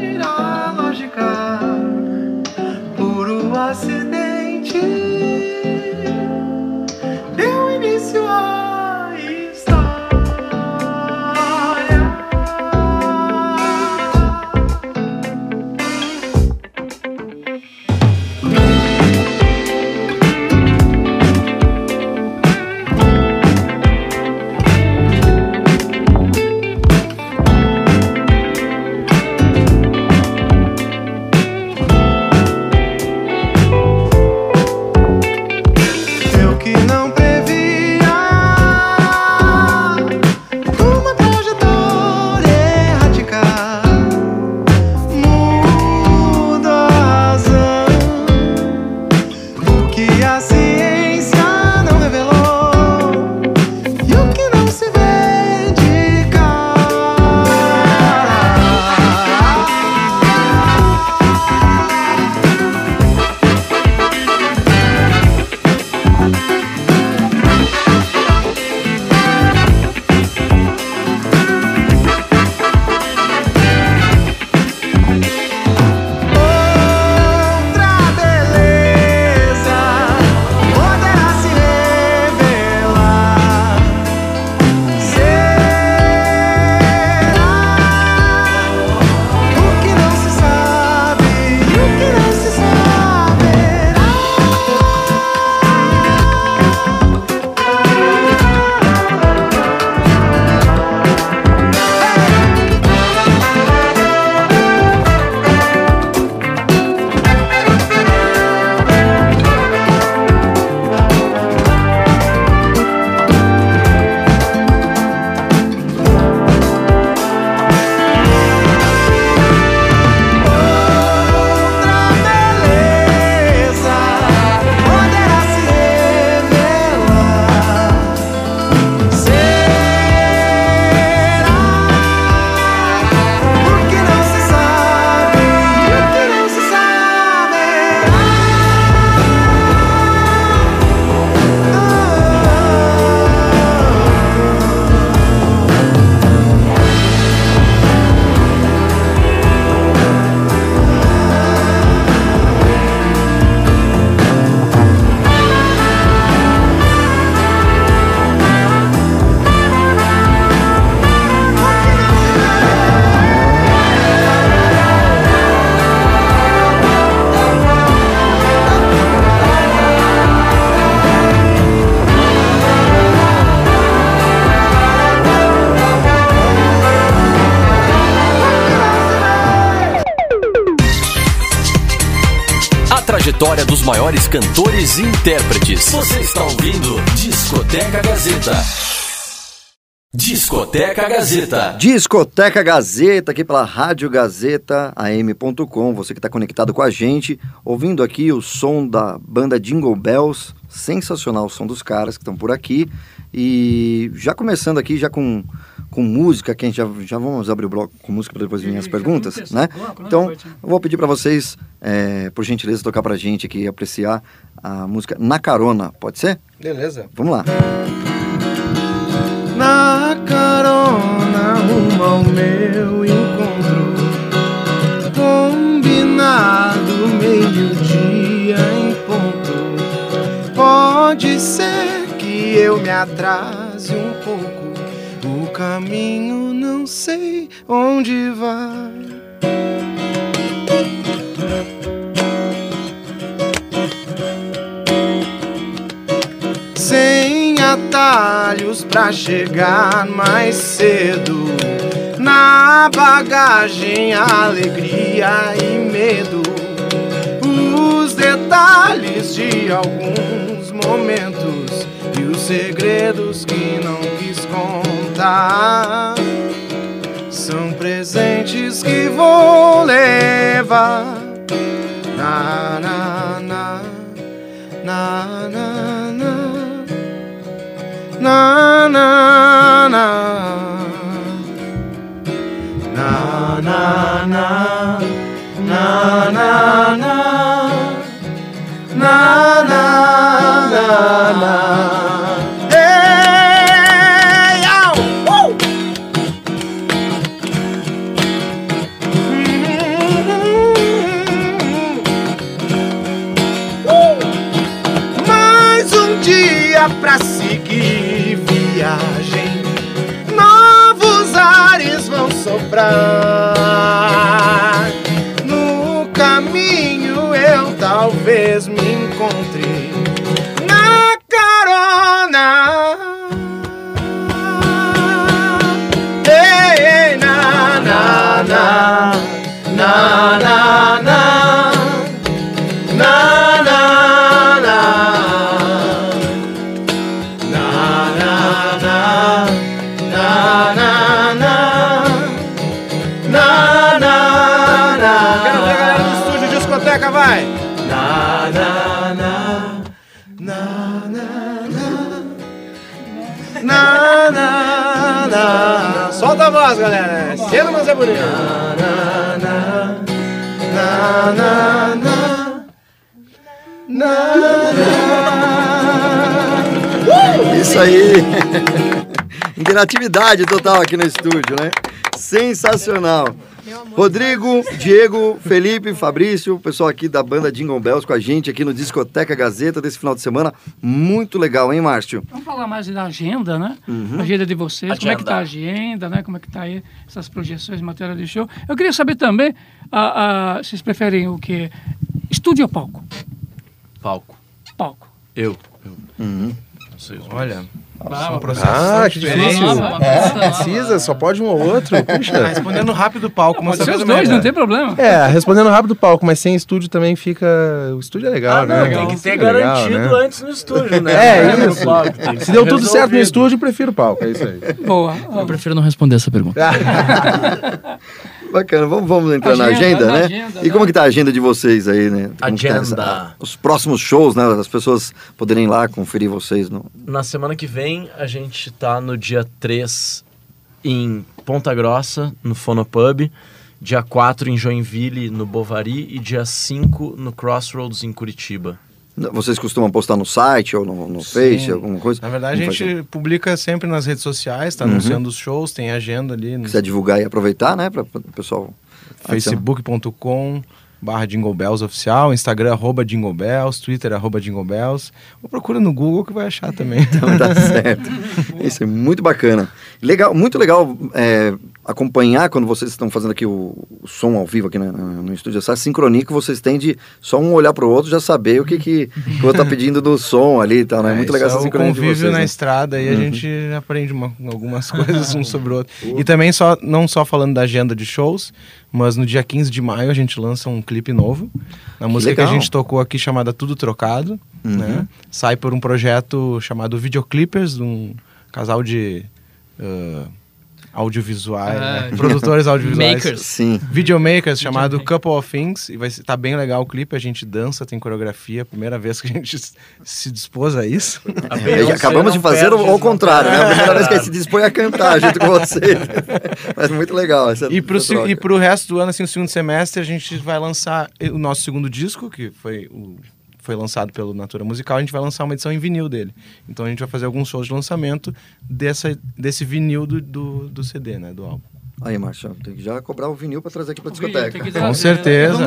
cantores e intérpretes. Você está ouvindo Discoteca Gazeta. Discoteca Gazeta. Discoteca Gazeta, aqui pela Rádio Gazeta, am.com. Você que está conectado com a gente, ouvindo aqui o som da banda Jingle Bells. Sensacional o som dos caras que estão por aqui. E já começando aqui, já com, com música, que a gente já, já vamos abrir o bloco com música para depois vir as perguntas, né? Então, eu vou pedir para vocês, é, por gentileza, tocar para a gente aqui, apreciar a música Na Carona. Pode ser? Beleza. Vamos lá. Na carona rumo ao meu encontro Combinado meio-dia em ponto Pode ser que eu me atrase um pouco caminho não sei onde vai sem atalhos pra chegar mais cedo. Na bagagem, alegria e medo. Os detalhes de alguns momentos e os segredos que não quis contar. São presentes que vou levar. Na, na, na, na na na na na na na na na na na na na na soprar. galera. É cedo, mas é bonito. Isso aí. Interatividade total aqui no estúdio, né? Sensacional. Rodrigo, Diego, Felipe, Fabrício, o pessoal aqui da banda Jingle Bells com a gente aqui no Discoteca Gazeta desse final de semana. Muito legal, hein, Márcio? Vamos falar mais da agenda, né? Uhum. A agenda de vocês, como é que tá a agenda, né? Como é que tá aí essas projeções, matéria de show. Eu queria saber também, vocês preferem o quê? Estúdio ou palco? Palco. Palco. Eu. eu. Uhum. Não sei os Olha. Ah, ah que difícil. É, precisa, só pode um ou outro. Puxa. Respondendo rápido palco, mas os dois, não tem problema. É, respondendo rápido palco, mas sem estúdio também fica. O estúdio é legal, Ah, né? não, tem que ter garantido antes no estúdio, né? É, é isso. Se deu tudo certo no resolvido. estúdio, prefiro o palco. É isso aí. Boa. Eu prefiro não responder essa pergunta. Bacana, vamos, vamos entrar na Agenda, agenda, na né? agenda, e como que tá a agenda de vocês aí, né? Como que tá Agenda. essa- os próximos shows, né? As pessoas poderem ir lá conferir vocês. No... Na semana que vem, a gente tá no dia 3 em Ponta Grossa, no Fonopub. Dia 4 em Joinville, no Bovari. E dia 5 no Crossroads, em Curitiba. Vocês costumam postar no site ou no, no Face, alguma coisa? Na verdade, a Como faz gente publica sempre nas redes sociais, tá Uhum. anunciando os shows, tem agenda ali no quiser divulgar e aproveitar, né? Para o pessoal. facebook.com barra Jingle Bells oficial, Instagram arroba Jingle Bells, Twitter arroba Jingle Bells. Ou procura no Google que vai achar também. Então tá certo. Isso é muito bacana. Legal, muito legal é, acompanhar quando vocês estão fazendo aqui o, o som ao vivo aqui na- na- no estúdio. Essa sincronia que vocês têm de só um olhar pro outro já saber o que, que, que o outro tá pedindo do som ali e tal, né? É, muito legal essa é o sincronia de convívio vocês. na né? estrada e a Uhum. gente aprende uma- algumas coisas um sobre o outro. E também só não só falando da agenda de shows, mas no dia 15 de maio a gente lança um clipe novo. Na música legal. que a gente tocou aqui chamada Tudo Trocado, Uhum. né? Sai por um projeto chamado Videoclippers, de um casal de ah, audiovisuais, Ah, né? produtores audiovisuais. Makers. Sim. Videomakers, chamado Couple of Things. E vai ser, tá bem legal o clipe, a gente dança, tem coreografia. Primeira vez que a gente se dispôs a isso. É, e acabamos de fazer o- ao contrário, né? A primeira vez que a gente se dispõe a cantar junto com vocês. Mas muito legal. Essa, E pro, essa troca. e pro resto do ano, assim, o segundo semestre, a gente vai lançar o nosso segundo disco, que foi, o, foi lançado pelo Natura Musical, a gente vai lançar uma edição em vinil dele. Então a gente vai fazer alguns shows de lançamento dessa, desse vinil do, do, do CD, né? Do álbum. Aí, Marcelo, tem que já cobrar o vinil pra trazer aqui pra discoteca. Com trazer. certeza.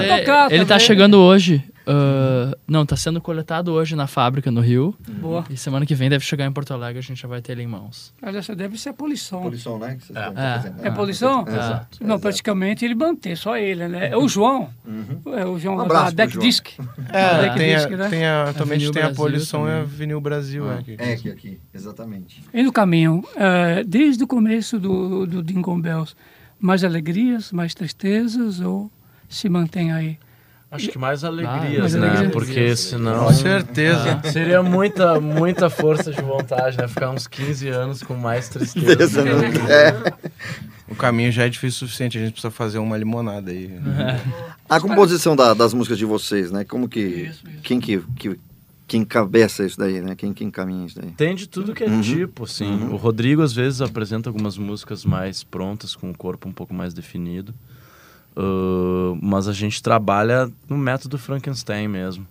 Ele tá chegando hoje. Ah, não, tá sendo coletado hoje na fábrica no Rio. Boa. E semana que vem deve chegar em Porto Alegre, a gente já vai ter ele em mãos. Mas essa deve ser a poluição. Poluição, né? É. É Ah, poluição? Exato. Não, praticamente ele mantém, só ele, né? É o João. É o João Um da Deck João. Disc. É, Deck tem, Disc, a, né? tem a, Vinil tem a Polição e a também. Vinil Brasil. é, que- É aqui, aqui, exatamente. E no caminho, eh, desde o começo do, do Jingle Bells, mais alegrias, mais tristezas ou se mantém aí? Acho que mais alegrias, mais né? Porque senão. Com certeza. Ah, seria muita, muita força de vontade, né? Ficar uns 15 anos com mais tristeza. Que- É. O caminho já é difícil o suficiente, a gente precisa fazer uma limonada aí. A composição da- das músicas de vocês, né? Como que. Quem que, que, que encabeça isso daí, né? Quem que encaminha isso daí? Tem de tudo que é Uhum. tipo, assim. Uhum. O Rodrigo, às vezes, apresenta algumas músicas mais prontas, com o corpo um pouco mais definido. Ah, mas a gente trabalha no método Frankenstein mesmo.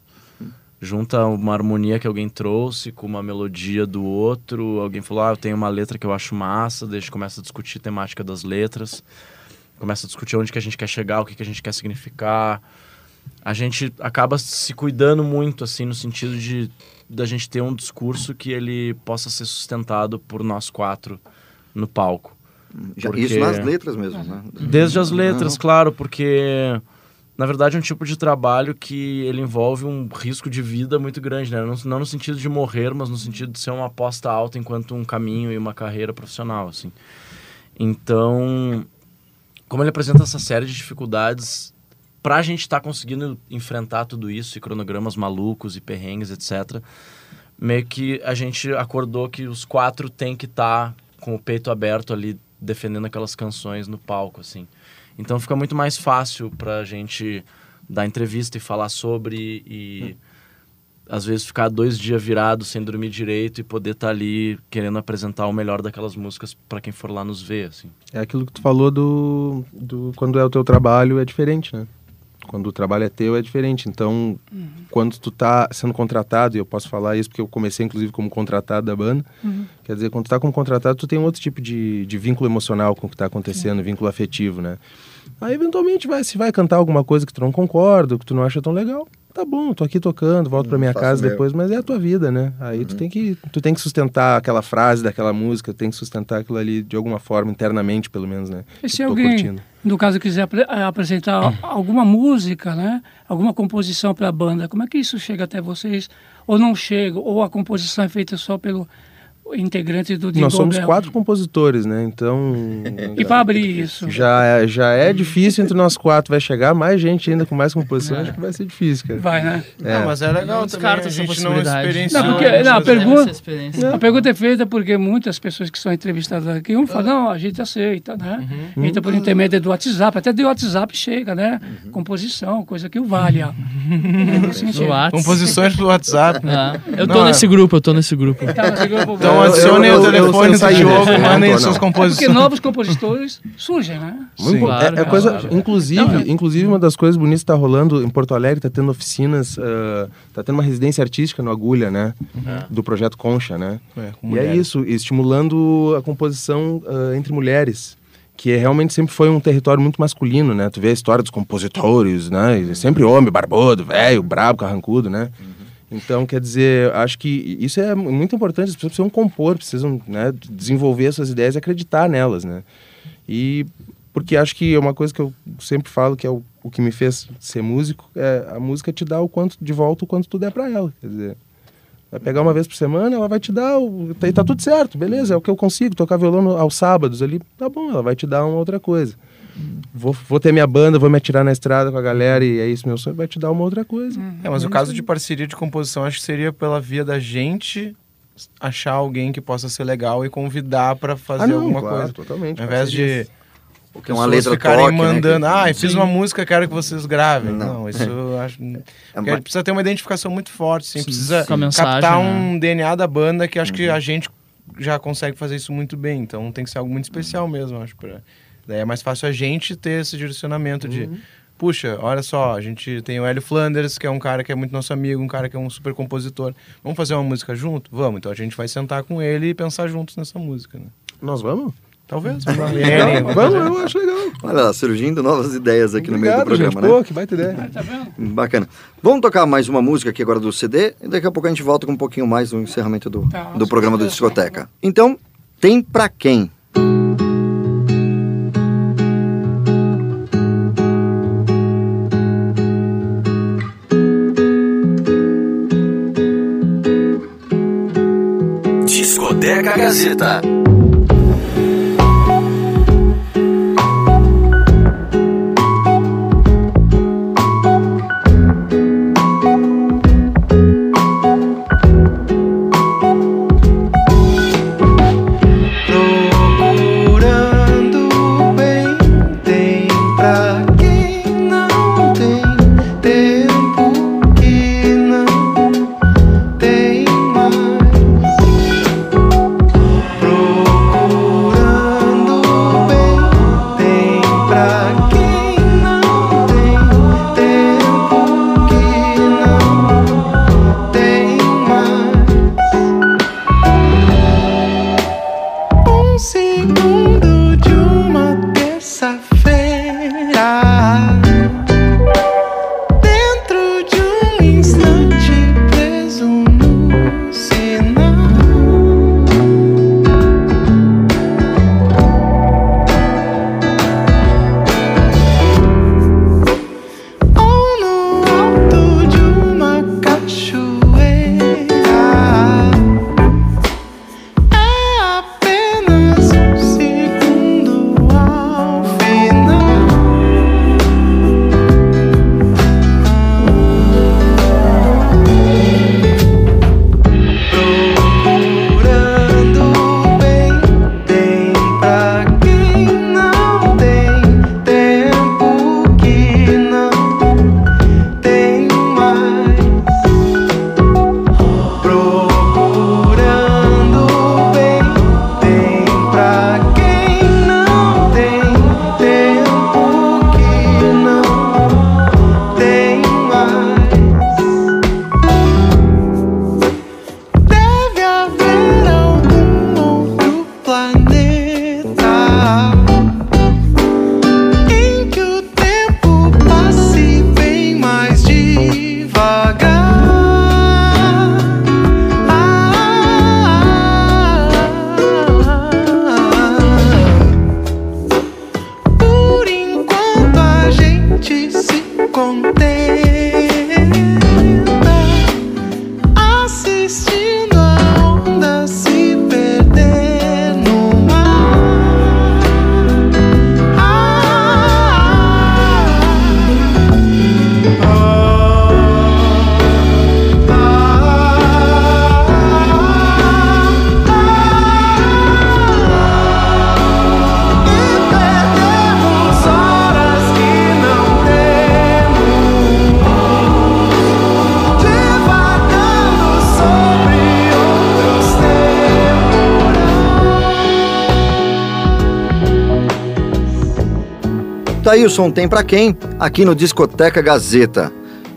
Junta uma harmonia que alguém trouxe com uma melodia do outro. Alguém falou, ah, eu tenho uma letra que eu acho massa. Daí a gente começa a discutir a temática das letras. Começa a discutir onde que a gente quer chegar, o que, que a gente quer significar. A gente acaba se cuidando muito, assim, no sentido de da gente ter um discurso que ele possa ser sustentado por nós quatro no palco. Porque- Isso nas letras mesmo, né? Desde as letras, Uhum. claro, porque na verdade é um tipo de trabalho que ele envolve um risco de vida muito grande, né? Não, não no sentido de morrer, mas no sentido de ser uma aposta alta enquanto um caminho e uma carreira profissional, assim. Então, como ele apresenta essa série de dificuldades, pra gente estar conseguindo enfrentar tudo isso, e cronogramas malucos e perrengues, etc., meio que a gente acordou que os quatro têm que estar com o peito aberto ali, defendendo aquelas canções no palco, assim. Então fica muito mais fácil pra gente dar entrevista e falar sobre e às vezes ficar dois dias virado sem dormir direito e poder estar ali querendo apresentar o melhor daquelas músicas pra quem for lá nos ver, assim. É aquilo que tu falou do, do quando é o teu trabalho é diferente, né? Quando o trabalho é teu é diferente. Então, quando tu tá sendo contratado, e eu posso falar isso porque eu comecei inclusive como contratado da banda, Uhum. quer dizer, quando tu tá como contratado, tu tem um outro tipo de, de vínculo emocional com o que tá acontecendo, vínculo afetivo, né? Aí eventualmente vai, se vai cantar alguma coisa que tu não concorda, que tu não acha tão legal, tá bom, tô aqui tocando, volto pra minha casa meu. depois, mas é a tua vida, né? Aí tu tem que tu tem que sustentar aquela frase daquela música, tem que sustentar aquilo ali de alguma forma internamente, pelo menos, né? E se alguém, curtindo. no caso, quiser apre- eh, apresentar alguma música, né? Alguma composição para a banda, como é que isso chega até vocês? Ou não chega? Ou a composição é feita só pelo integrante do Jingle Nós somos Bell? quatro compositores, né? Então. E para abrir isso? Já é, já é difícil entre nós quatro. Vai chegar mais gente ainda com mais composição. Acho que vai ser difícil, cara. Vai, né? É. Não, mas é legal Não também, descarta a essa gente não. Não, porque, Não, não, a, pergunta, experiência. a pergunta é feita porque muitas pessoas que são entrevistadas aqui, um fala, não, a gente aceita, né? Uhum. Entra por intermédio do WhatsApp, até do WhatsApp chega, né? Uhum. Composição, coisa que o vale. É nesse Whats. Composições pelo WhatsApp. Ah, eu tô Não, é- nesse grupo, eu tô nesse grupo. Tá, mas eu vou- Então adicionem o telefone do e não mandem suas não. É porque composições. novos compositores surgem, né? Muito bom. Claro, é, é coisa, claro. inclusive, inclusive uma das coisas bonitas que tá rolando em Porto Alegre, tá tendo oficinas, tá tendo uma residência artística no Agulha, né? Do projeto Concha, né? É, e é mulheres. isso, estimulando a composição ah, entre mulheres. Que é, realmente sempre foi um território muito masculino, né? Tu vê a história dos compositores, né? Sempre homem, barbudo, velho, brabo, carrancudo, né? Então, quer dizer, acho que isso é muito importante. As pessoas precisam compor, precisam né, desenvolver suas ideias e acreditar nelas, né? E porque acho que é uma coisa que eu sempre falo que é o, o que me fez ser músico, é a música te dá o quanto de volta o quanto tu der para ela. Quer dizer, vai pegar uma vez por semana, ela vai te dar, o, tá, tá tudo certo, beleza, é o que eu consigo, tocar violão aos sábados ali, tá bom, ela vai te dar uma outra coisa. Vou, vou ter minha banda, vou me atirar na estrada com a galera e é isso meu sonho, vai te dar uma outra coisa. É, mas o caso de parceria de composição acho que seria pela via da gente achar alguém que possa ser legal e convidar para fazer Ah, não, alguma claro, coisa. totalmente, Ao invés de parcerias. Porque uma pessoas letra ficarem toque, né, mandando, que- ah, eu fiz Sim. uma música, quero que vocês gravem. Não. Não, isso eu acho. Porque mas- precisa ter uma identificação muito forte, sim. Sim, precisa mensagem, captar né? um DNA da banda que acho que Uhum. a gente já consegue fazer isso muito bem. Então tem que ser algo muito especial mesmo, acho. Pra... Daí é mais fácil a gente ter esse direcionamento de. Uhum. Puxa, olha só, a gente tem o Hélio Flanders, que é um cara que é muito nosso amigo, um cara que é um super compositor. Vamos fazer uma música junto? Vamos. Então a gente vai sentar com ele e pensar juntos nessa música, né? Nós vamos? Talvez. Vamos É, vamos, eu acho legal. Olha lá, surgindo novas ideias aqui no meio do Obrigado, programa, gente. né? Pô, que baita ideia. Bacana. Vamos tocar mais uma música aqui agora do CD e daqui a pouco a gente volta com um pouquinho mais do encerramento do, Tá, do programa do Discoteca. Então, tem pra quem? Gazeta. Tá aí o som tem pra quem? Aqui no Discoteca Gazeta.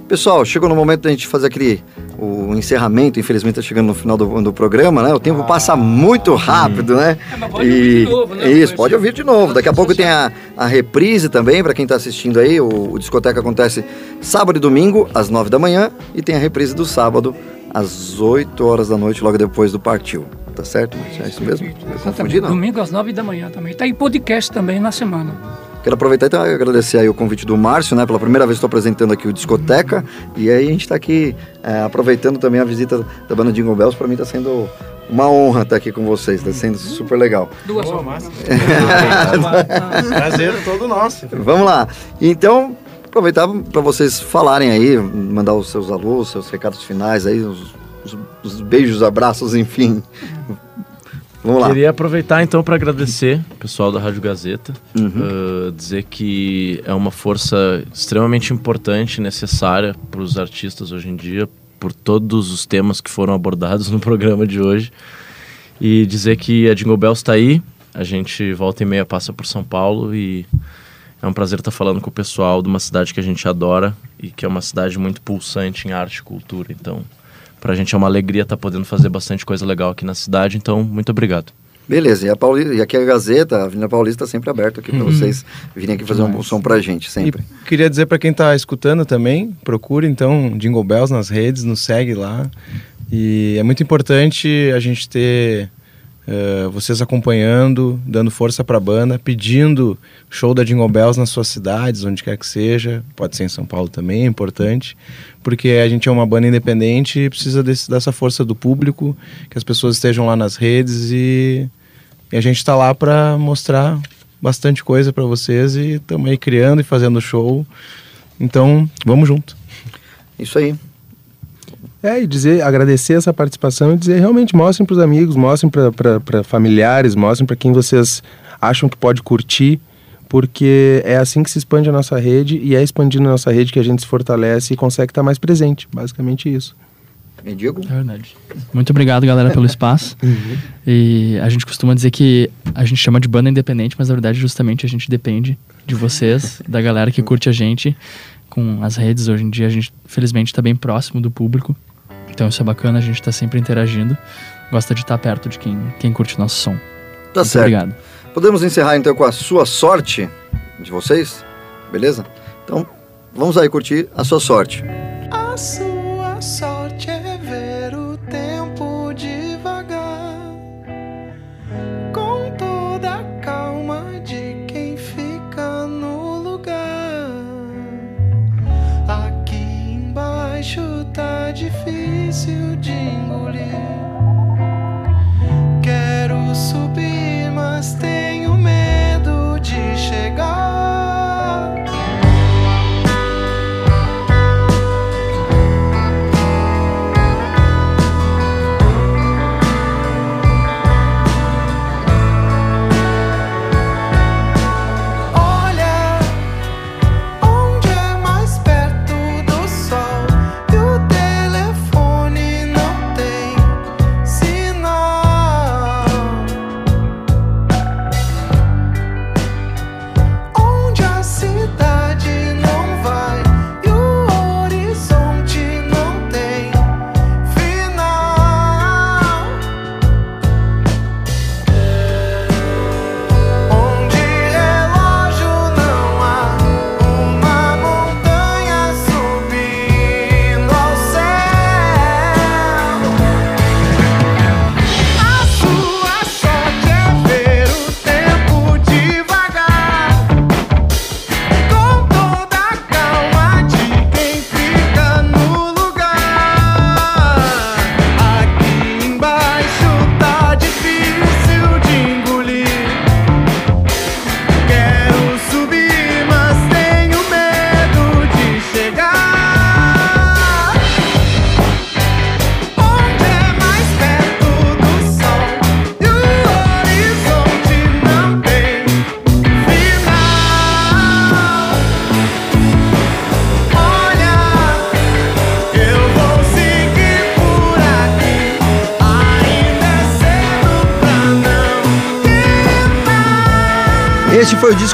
Pessoal, chegou no momento da gente fazer aquele o encerramento, infelizmente tá chegando no final do, do programa, né? O tempo passa muito rápido, né? pode ouvir de novo, né? Isso, pode ouvir de novo. Daqui a pouco tem a, a reprise também, para quem tá assistindo aí. O, o Discoteca acontece sábado e domingo, às nove da manhã, e tem a reprise do sábado, às 8 horas da noite, logo depois do partiu. Tá certo, Márcio? É isso mesmo? Confundi, não? Domingo às nove da manhã também. Tá em podcast também na semana. Quero aproveitar então e agradecer aí o convite do Márcio, né? Pela primeira vez estou apresentando aqui o Discoteca. E aí a gente está aqui é, aproveitando também a visita da banda Jingle Bells. Para mim está sendo uma honra estar aqui com vocês, está sendo super legal. Duas Boa, massa. Prazer todo nosso. Vamos lá. Então, aproveitar para vocês falarem aí, mandar os seus alôs, seus recados finais aí, os, os- os beijos, abraços, enfim. Vamos lá. Queria aproveitar então para agradecer o pessoal da Rádio Gazeta, Uhum. uh, dizer que é uma força extremamente importante, necessária para os artistas hoje em dia, por todos os temas que foram abordados no programa de hoje. E dizer que a Jingle Bells está aí, a gente volta e meia passa por São Paulo e é um prazer estar falando com o pessoal de uma cidade que a gente adora e que é uma cidade muito pulsante em arte e cultura. Então, pra gente é uma alegria estar podendo fazer bastante coisa legal aqui na cidade. Então, muito obrigado. Beleza, e, a Pauli- e aqui a Gazeta, a Avenida Paulista, tá sempre aberta aqui para Uhum. vocês virem aqui fazer um Demais. som pra gente, sempre. E queria dizer para quem tá escutando também, procure então Jingle Bells nas redes, nos segue lá. E é muito importante a gente ter eh, vocês acompanhando, dando força para a banda, pedindo show da Jingle Bells nas suas cidades, onde quer que seja. Pode ser em São Paulo também, é importante. Porque a gente é uma banda independente e precisa desse- dessa força do público, que as pessoas estejam lá nas redes e, e a gente está lá para mostrar bastante coisa para vocês e estamos aí criando e fazendo show. Então, vamos junto. Isso aí. É, e dizer, agradecer essa participação e dizer realmente mostrem para os amigos, mostrem para familiares, mostrem para quem vocês acham que pode curtir, porque é assim que se expande a nossa rede e é expandindo a nossa rede que a gente se fortalece e consegue estar mais presente. Basicamente isso. E Diego? É verdade. Muito obrigado, galera, pelo espaço. E a gente costuma dizer que a gente chama de banda independente, mas na verdade, justamente, a gente depende de vocês, da galera que curte a gente. Com as redes, hoje em dia, a gente, felizmente, está bem próximo do público. Então, isso é bacana, a gente está sempre interagindo. Gosta de estar perto de quem, quem curte nosso som. Tá Muito certo. Obrigado. Podemos encerrar então com a sua sorte de vocês, beleza? Então, vamos aí curtir a sua sorte. A sua de engolir. Quero subir, mas tenho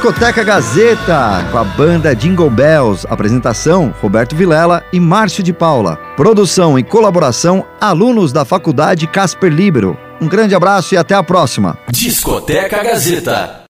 Discoteca Gazeta com a banda Jingle Bells. Apresentação: Roberto Vilela e Márcio de Paula. Produção e colaboração: alunos da Faculdade Casper Libero. Um grande abraço e até a próxima. Discoteca Gazeta.